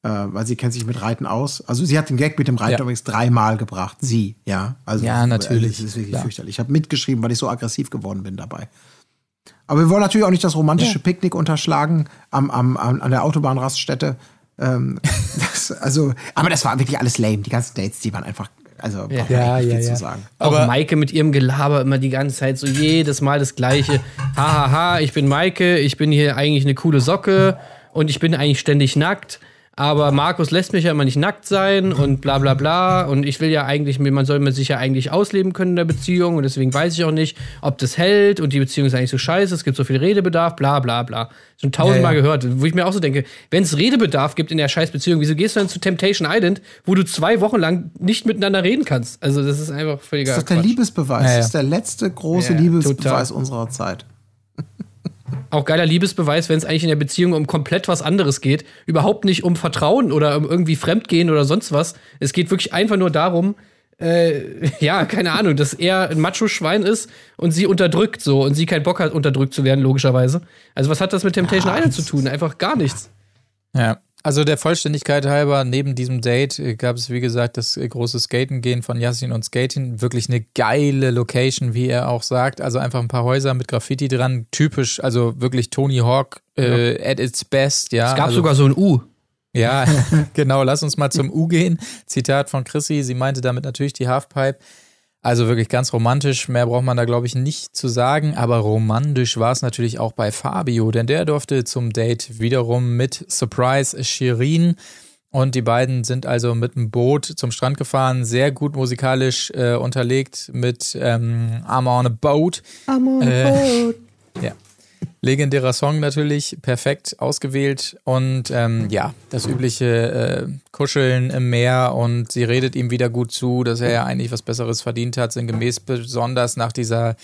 Äh, weil sie kennt sich mit Reiten aus. Also sie hat den Gag mit dem Reiten Ja. übrigens dreimal gebracht. Sie, ja. Also, Ja, natürlich. Das ist wirklich Klar. fürchterlich. Ich habe mitgeschrieben, weil ich so aggressiv geworden bin dabei. Aber wir wollen natürlich auch nicht das romantische Picknick unterschlagen am, am, am, an der Autobahnraststätte. Ähm, das, also, aber das war wirklich alles lame. Die ganzen Dates, die waren einfach, also Ja, ja, viel ja. zu sagen. Auch Aber- Maike mit ihrem Gelaber immer die ganze Zeit so jedes Mal das Gleiche. Hahaha, ha, ha, ich bin Maike, ich bin hier eigentlich eine coole Socke und ich bin eigentlich ständig nackt. Aber Markus lässt mich ja immer nicht nackt sein und bla bla bla. Und ich will ja eigentlich, man soll mit sich ja eigentlich ausleben können in der Beziehung. Und deswegen weiß ich auch nicht, ob das hält und die Beziehung ist eigentlich so scheiße, es gibt so viel Redebedarf, bla bla bla. Schon tausendmal Ja, ja. gehört, wo ich mir auch so denke, wenn es Redebedarf gibt in der scheiß Beziehung, wieso gehst du dann zu Temptation Island, wo du zwei Wochen lang nicht miteinander reden kannst? Also das ist einfach völliger Das ist doch der Quatsch. Liebesbeweis. Ja. Das ist der letzte große Liebesbeweis total. unserer Zeit. Auch geiler Liebesbeweis, wenn es eigentlich in der Beziehung um komplett was anderes geht. Überhaupt nicht um Vertrauen oder um irgendwie Fremdgehen oder sonst was. Es geht wirklich einfach nur darum, äh, ja, keine Ahnung, dass er ein Macho-Schwein ist und sie unterdrückt so und sie keinen Bock hat, unterdrückt zu werden, logischerweise. Also, was hat das mit Temptation Island zu tun? Einfach gar nichts. Ja, Also der Vollständigkeit halber, neben diesem Date äh, gab es, wie gesagt, das äh, große Skaten-Gehen von Yassin und Skating. Wirklich eine geile Location, wie er auch sagt. Also einfach ein paar Häuser mit Graffiti dran. Typisch, also wirklich Tony Hawk äh, at its best, ja. Es gab also, sogar so ein U. Ja, genau. Lass uns mal zum U gehen. Zitat von Chrissy. Sie meinte damit natürlich die Halfpipe. Also wirklich ganz romantisch. Mehr braucht man da, glaube ich, nicht zu sagen. Aber romantisch war es natürlich auch bei Fabio, denn der durfte zum Date wiederum mit Surprise Shirin. Und die beiden sind also mit dem Boot zum Strand gefahren, sehr gut musikalisch äh, unterlegt mit ähm, I'm on a boat. I'm on a boat. Ja. Legendärer Song natürlich, perfekt ausgewählt und ähm, ja, das übliche äh, Kuscheln im Meer und sie redet ihm wieder gut zu, dass er ja eigentlich was Besseres verdient hat, sinngemäß besonders nach dieser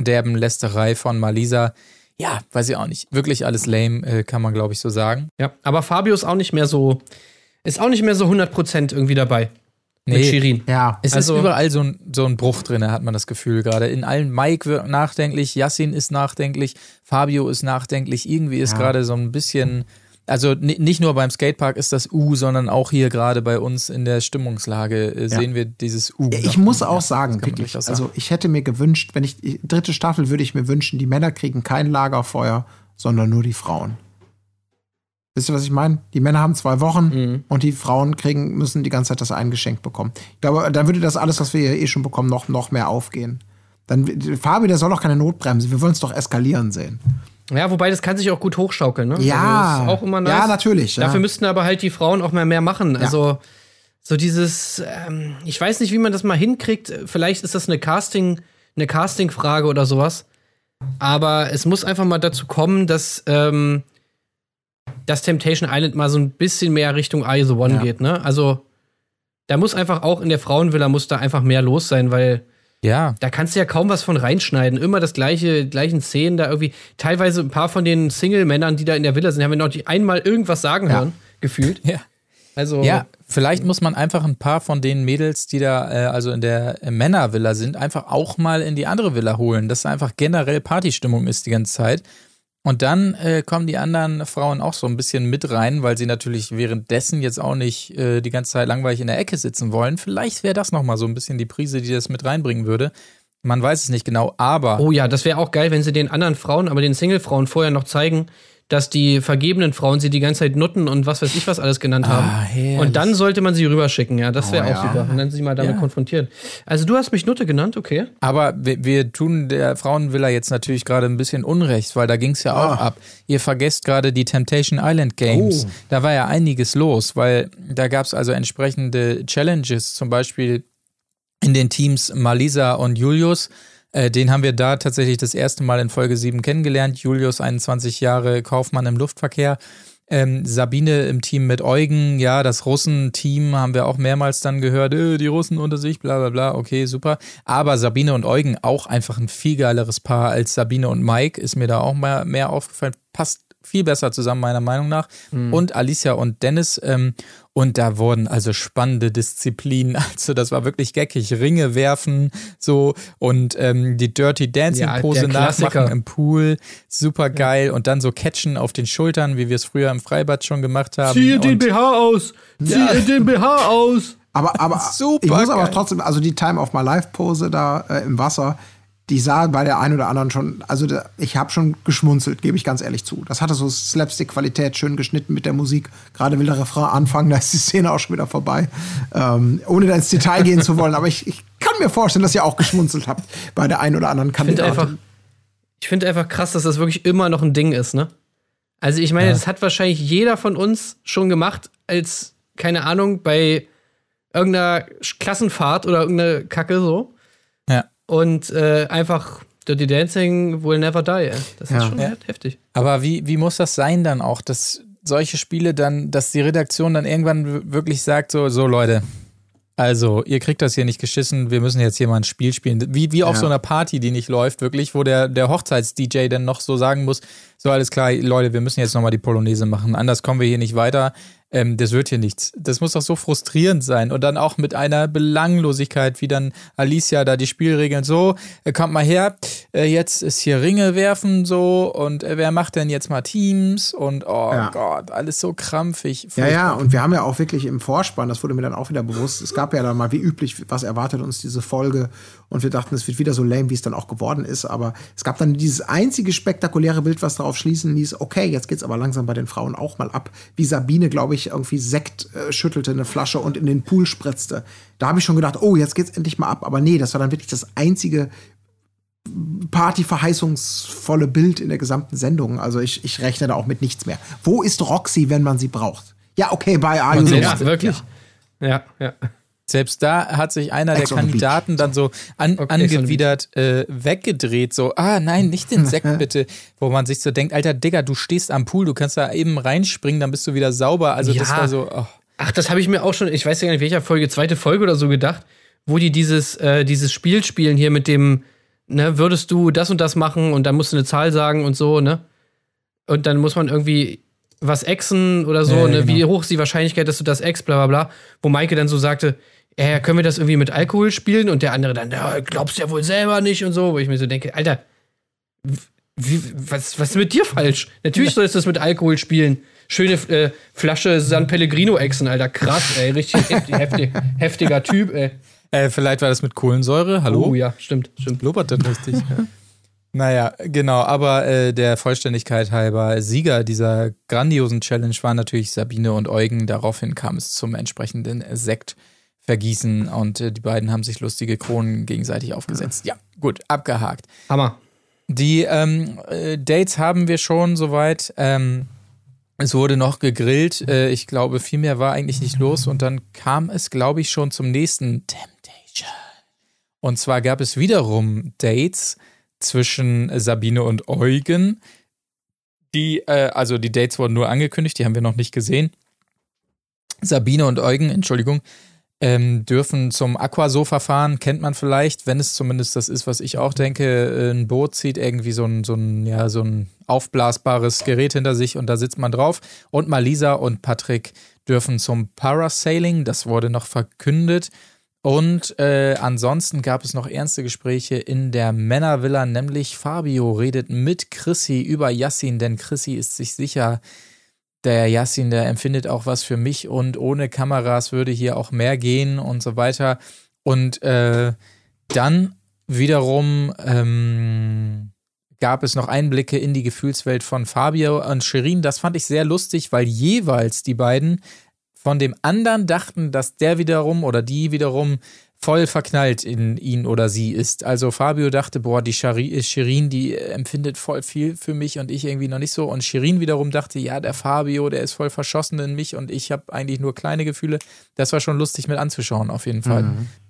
derben Lästerei von Malisa. Ja, weiß ich auch nicht. Wirklich alles lame, äh, kann man glaube ich so sagen. Ja, aber Fabio ist auch nicht mehr so, ist auch nicht mehr so 100% irgendwie dabei. Nee, mit Shirin. Ja. Es Also- ist überall so ein, so ein Bruch drin, hat man das Gefühl gerade. In allen Mike wird nachdenklich, Yassin ist nachdenklich, Fabio ist nachdenklich. Irgendwie ist Ja. gerade so ein bisschen, also ni- nicht nur beim Skatepark ist das U, sondern auch hier gerade bei uns in der Stimmungslage äh, sehen wir dieses U. Ich muss auch sagen, wirklich, durchaus also ich hätte mir gewünscht, wenn ich, dritte Staffel würde ich mir wünschen, die Männer kriegen kein Lagerfeuer, sondern nur die Frauen. Wisst ihr, was ich meine? Die Männer haben zwei Wochen Mhm. und die Frauen kriegen, müssen die ganze Zeit das eingeschenkt bekommen. Ich glaube, dann würde das alles, was wir hier eh schon bekommen, noch, noch mehr aufgehen. Dann, Fabi, der soll doch keine Notbremse. Wir wollen es doch eskalieren sehen. Ja, wobei das kann sich auch gut hochschaukeln, ne? Ja. Also auch immer nice. Ja, natürlich, ja. Dafür müssten aber halt die Frauen auch mal mehr machen. Also so dieses, ähm, ich weiß nicht, wie man das mal hinkriegt. Vielleicht ist das eine Casting, eine Casting-Frage oder sowas. Aber es muss einfach mal dazu kommen, dass ähm, das Temptation Island mal so ein bisschen mehr Richtung I the One Ja. geht, ne? Also da muss einfach auch in der Frauenvilla muss da einfach mehr los sein, weil Ja, da kannst du ja kaum was von reinschneiden. Immer das gleiche, gleichen Szenen da irgendwie. Teilweise ein paar von den Single-Männern, die da in der Villa sind, haben wir noch nicht einmal irgendwas sagen Ja. hören, gefühlt. ja. Also, Ja, vielleicht muss man einfach ein paar von den Mädels, die da äh, also in der äh, Männervilla sind, einfach auch mal in die andere Villa holen, dass da einfach generell Partystimmung ist die ganze Zeit. Und dann äh, kommen die anderen Frauen auch so ein bisschen mit rein, weil sie natürlich währenddessen jetzt auch nicht äh, die ganze Zeit langweilig in der Ecke sitzen wollen. Vielleicht wäre das nochmal so ein bisschen die Prise, die das mit reinbringen würde. Man weiß es nicht genau, aber Oh ja, das wäre auch geil, wenn sie den anderen Frauen, aber den Single-Frauen vorher noch zeigen, dass die vergebenen Frauen sie die ganze Zeit Nutten und was weiß ich was alles genannt haben. Ah, herrlich. und dann sollte man sie rüberschicken, ja, das wäre Oh auch ja. super. Und dann sie mal damit Ja. konfrontieren. Also du hast mich Nutte genannt, okay. Aber wir, wir tun der Frauenvilla jetzt natürlich gerade ein bisschen Unrecht, weil da ging es ja auch Ah. ab. Ihr vergesst gerade die Temptation Island Games. Oh. Da war ja einiges los, weil da gab es also entsprechende Challenges, zum Beispiel in den Teams Malisa und Julius. Äh, den haben wir da tatsächlich das erste Mal in Folge 7 kennengelernt. Julius, 21 Jahre Kaufmann im Luftverkehr. Ähm, Sabine im Team mit Eugen, ja, das Russen-Team haben wir auch mehrmals dann gehört, äh, die Russen unter sich, bla bla bla, okay, super. Aber Sabine und Eugen auch einfach ein viel geileres Paar als Sabine und Mike, ist mir da auch mal mehr aufgefallen. Passt viel besser zusammen, meiner Meinung nach. Und Alicia und Dennis. Ähm, und da wurden also spannende Disziplinen. Also, das war wirklich geckig. Ringe werfen, so und ähm, die Dirty Dancing Ja, Pose Klassiker. nachmachen im Pool. Super geil. Und dann so catchen auf den Schultern, wie wir es früher im Freibad schon gemacht haben. und BH aus! Ziehe den BH aus! Aber, aber Super ich muss aber geil. trotzdem, also die Time of My Life Pose da äh, im Wasser, die sah bei der einen oder anderen schon, also da, ich habe schon geschmunzelt, gebe ich ganz ehrlich zu. Das hatte so Slapstick-Qualität, schön geschnitten mit der Musik. Gerade will der Refrain anfangen, da ist die Szene auch schon wieder vorbei. Ähm, ohne da ins Detail gehen zu wollen, aber ich, ich kann mir vorstellen, dass ihr auch geschmunzelt habt bei der einen oder anderen Ich finde Kandidatin. einfach, ich finde einfach krass, dass das wirklich immer noch ein Ding ist, ne? Also ich meine, das hat wahrscheinlich jeder von uns schon gemacht, als, keine Ahnung, bei irgendeiner Klassenfahrt oder irgendeine Kacke so. Ja. Und äh, einfach Dirty Dancing will never die. Ey. Das Ja. ist schon Ja. heftig. Aber wie, wie muss das sein dann auch, dass solche Spiele dann, dass die Redaktion dann irgendwann wirklich sagt, so, so Leute, also ihr kriegt das hier nicht geschissen, wir müssen jetzt hier mal ein Spiel spielen. Wie, wie auf Ja. so einer Party, die nicht läuft, wirklich, wo der, der Hochzeits-DJ dann noch so sagen muss, so alles klar, Leute, wir müssen jetzt nochmal die Polonaise machen, anders kommen wir hier nicht weiter. Ähm, das wird hier nichts. Das muss doch so frustrierend sein. Und dann auch mit einer Belanglosigkeit, wie dann Alicia da die Spielregeln so, äh, kommt mal her, äh, jetzt ist hier Ringe werfen so und äh, wer macht denn jetzt mal Teams und oh Ja. Gott, alles so krampfig. Ja, ja, und wir haben ja auch wirklich im Vorspann, das wurde mir dann auch wieder bewusst, es gab ja dann mal wie üblich, was erwartet uns diese Folge und wir dachten, es wird wieder so lame, wie es dann auch geworden ist, aber es gab dann dieses einzige spektakuläre Bild, was darauf schließen ließ, okay, jetzt geht's aber langsam bei den Frauen auch mal ab, wie Sabine, glaube ich, irgendwie Sekt äh, schüttelte, eine Flasche und in den Pool spritzte. Da habe ich schon gedacht, oh, jetzt geht's endlich mal ab, aber nee, das war dann wirklich das einzige partyverheißungsvolle Bild in der gesamten Sendung. Also ich, ich rechne da auch mit nichts mehr. Wo ist Roxy, wenn man sie braucht? Ja, okay, bei Are You Ja, One? wirklich. Ja, ja. Selbst da hat sich einer Ex der Kandidaten dann so an, Okay, angewidert äh, weggedreht, so, ah nein, nicht den Sekt bitte, wo man sich so denkt, alter Digga, du stehst am Pool, du kannst da eben reinspringen, dann bist du wieder sauber. Also das Ja. war so, oh. Ach, das habe ich mir auch schon, ich weiß ja gar nicht, welcher Folge, zweite Folge oder so gedacht, wo die dieses, äh, dieses Spiel spielen hier mit dem, ne, würdest du das und das machen und dann musst du eine Zahl sagen und so, ne? Und dann muss man irgendwie was exen oder so, Ja, ja, ne? Wie genau. hoch ist die Wahrscheinlichkeit, dass du das ex, bla bla bla. Wo Maike dann so sagte, ja, können wir das irgendwie mit Alkohol spielen? Und der andere dann, ja, glaubst ja wohl selber nicht und so, wo ich mir so denke, Alter, wie, was, was ist mit dir falsch? Natürlich sollst du das mit Alkohol spielen. Schöne äh, Flasche San Pellegrino exen, Alter. Krass, ey. Richtig heftig, heftig, heftiger Typ, ey. Äh, vielleicht war das mit Kohlensäure, hallo? Oh ja, stimmt, stimmt. Blubbert das richtig? Naja, genau, aber äh, der Vollständigkeit halber, Sieger dieser grandiosen Challenge waren natürlich Sabine und Eugen. Daraufhin kam es zum entsprechenden Sektvergießen und äh, die beiden haben sich lustige Kronen gegenseitig aufgesetzt. Ja, gut, abgehakt. Hammer. Die ähm, äh, Dates haben wir schon soweit. Ähm, es wurde noch gegrillt. Äh, ich glaube, viel mehr war eigentlich nicht los. Und dann kam es, glaube ich, schon zum nächsten Temptation. Und zwar gab es wiederum Dates zwischen Sabine und Eugen. Die, äh, also die Dates wurden nur angekündigt, die haben wir noch nicht gesehen. Sabine und Eugen, Entschuldigung, ähm, dürfen zum Aquasofa fahren, kennt man vielleicht, wenn es zumindest das ist, was ich auch denke, äh, ein Boot zieht irgendwie so ein, so ein, ja, so ein aufblasbares Gerät hinter sich und da sitzt man drauf. Und Malisa und Patrick dürfen zum Parasailing, das wurde noch verkündet. Und äh, ansonsten gab es noch ernste Gespräche in der Männervilla, nämlich Fabio redet mit Chrissy über Yassin, denn Chrissy ist sich sicher, der Yassin, der empfindet auch was für mich und ohne Kameras würde hier auch mehr gehen und so weiter. Und äh, dann wiederum ähm, gab es noch Einblicke in die Gefühlswelt von Fabio und Shirin. Das fand ich sehr lustig, weil jeweils die beiden von dem anderen dachten, dass der wiederum oder die wiederum voll verknallt in ihn oder sie ist. Also Fabio dachte, boah, die Shari- Shirin, die äh, empfindet voll viel für mich und ich irgendwie noch nicht so. Und Shirin wiederum dachte, ja, der Fabio, der ist voll verschossen in mich und ich habe eigentlich nur kleine Gefühle. Das war schon lustig mit anzuschauen, auf jeden Fall.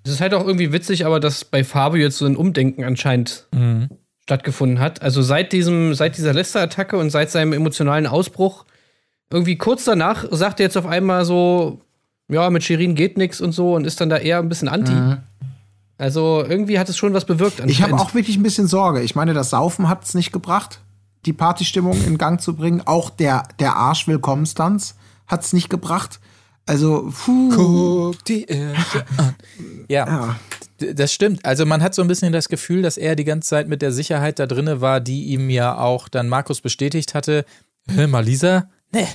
Es ist halt auch irgendwie witzig, aber dass bei Fabio jetzt so ein Umdenken anscheinend Mhm. stattgefunden hat. Also seit diesem, seit dieser Lester-Attacke und seit seinem emotionalen Ausbruch, irgendwie kurz danach sagt er jetzt auf einmal so, ja, mit Shirin geht nix und so und ist dann da eher ein bisschen anti. Also irgendwie hat es schon was bewirkt. Ich habe auch wirklich ein bisschen Sorge. Ich meine, das Saufen hat es nicht gebracht, die Partystimmung in Gang zu bringen. Auch der, der Arsch-Willkommenstanz hat es nicht gebracht. Also, puh. Guck die an. Ja, Ja. das stimmt. Also man hat so ein bisschen das Gefühl, dass er die ganze Zeit mit der Sicherheit da drinne war, die ihm ja auch dann Markus bestätigt hatte. Hä, Malisa? Nee,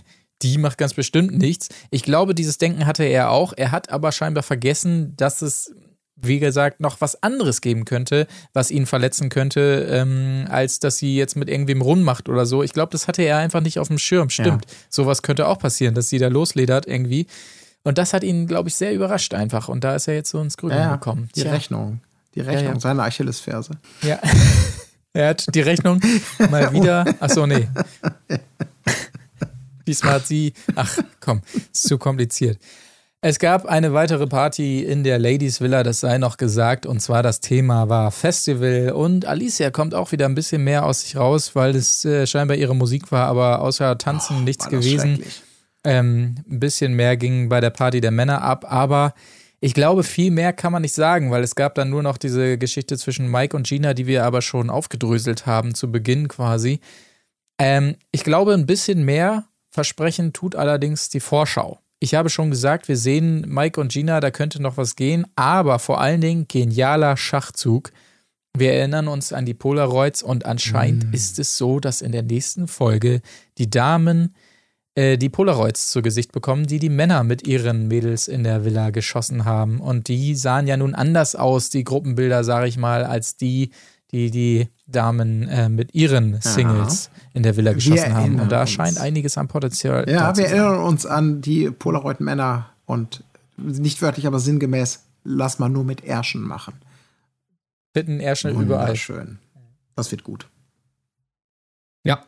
die macht ganz bestimmt nichts. Ich glaube, dieses Denken hatte er auch. Er hat aber scheinbar vergessen, dass es, wie gesagt, noch was anderes geben könnte, was ihn verletzen könnte, ähm, als dass sie jetzt mit irgendwem rummacht oder so. Ich glaube, das hatte er einfach nicht auf dem Schirm. Stimmt. Sowas könnte auch passieren, dass sie da losledert irgendwie. Und das hat ihn, glaube ich, sehr überrascht einfach. Und da ist er jetzt so ins Grübeln Ja, gekommen. die Tja. Rechnung. Die Rechnung, ja. seine Achillesferse. Ja. er hat die Rechnung mal wieder. Ach so, nee. Diesmal hat sie. Ach komm, ist zu kompliziert. Es gab eine weitere Party in der Ladies Villa, das sei noch gesagt, und zwar das Thema war Festival und Alicia kommt auch wieder ein bisschen mehr aus sich raus, weil es äh, scheinbar ihre Musik war, aber außer Tanzen nichts War das gewesen. Ähm, ein bisschen mehr ging bei der Party der Männer ab, aber ich glaube, viel mehr kann man nicht sagen, weil es gab dann nur noch diese Geschichte zwischen Mike und Gina, die wir aber schon aufgedröselt haben, zu Beginn quasi. Ähm, ich glaube, ein bisschen mehr versprechen tut allerdings die Vorschau. Ich habe schon gesagt, wir sehen Mike und Gina, da könnte noch was gehen, aber vor allen Dingen genialer Schachzug. Wir erinnern uns an die Polaroids und anscheinend ist es so, dass in der nächsten Folge die Damen äh, die Polaroids zu Gesicht bekommen, die die Männer mit ihren Mädels in der Villa geschossen haben. Und die sahen ja nun anders aus, die Gruppenbilder, sage ich mal, als die, die die Damen äh, mit ihren Singles in der Villa geschossen haben. Und da uns. scheint einiges am Potenzial da Ja, zu wir sein. erinnern uns an die Polaroid-Männer und nicht wörtlich, aber sinngemäß, lass mal nur mit Ärschen machen. Fitten Ärschel überall. Wunderschön. Das wird gut. Ja.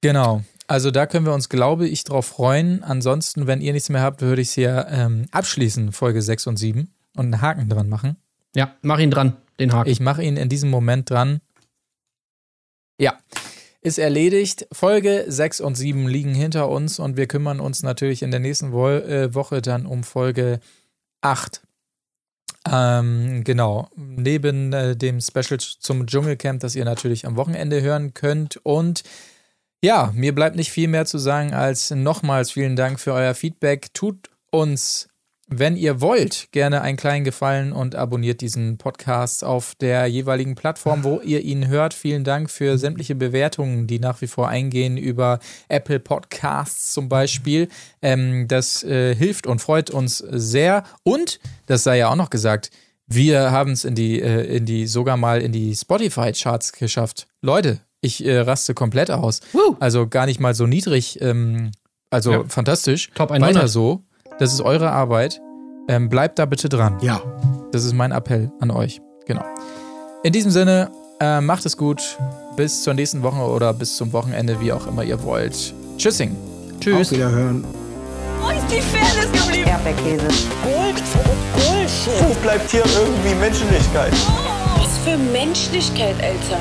Genau. Also da können wir uns, glaube ich, drauf freuen. Ansonsten, wenn ihr nichts mehr habt, würde ich es hier ähm, abschließen, Folge 6 und 7 und einen Haken dran machen. Ja, mach ihn dran, den Haken. Ich mache ihn in diesem Moment dran. Ja, ist erledigt. Folge 6 und 7 liegen hinter uns und wir kümmern uns natürlich in der nächsten Wo äh, Woche dann um Folge 8. Ähm, genau, neben äh, dem Special zum Dschungelcamp, das ihr natürlich am Wochenende hören könnt. Und ja, mir bleibt nicht viel mehr zu sagen als nochmals vielen Dank für euer Feedback. Tut uns, wenn ihr wollt, gerne einen kleinen Gefallen und abonniert diesen Podcast auf der jeweiligen Plattform, wo ihr ihn hört. Vielen Dank für sämtliche Bewertungen, die nach wie vor eingehen über Apple Podcasts zum Beispiel. Ähm, das äh, hilft und freut uns sehr. Und, das sei ja auch noch gesagt, wir haben es in die, äh, in die, sogar mal in die Spotify-Charts geschafft. Leute, ich äh, raste komplett aus. Woo. Also gar nicht mal so niedrig. Ähm, also Ja. fantastisch. Top 100. Weiter so. Das ist eure Arbeit. Ähm, bleibt da bitte dran. Ja. Das ist mein Appell an euch. Genau. In diesem Sinne, äh, macht es gut. Bis zur nächsten Woche oder bis zum Wochenende, wie auch immer ihr wollt. Tschüssing. Tschüss. Auf Wiederhören. Wo ist die Fairness geblieben? Erdbeerkäse. Gold, Bullshit. Wo bleibt hier irgendwie Menschlichkeit? Was für Menschlichkeit, Alter.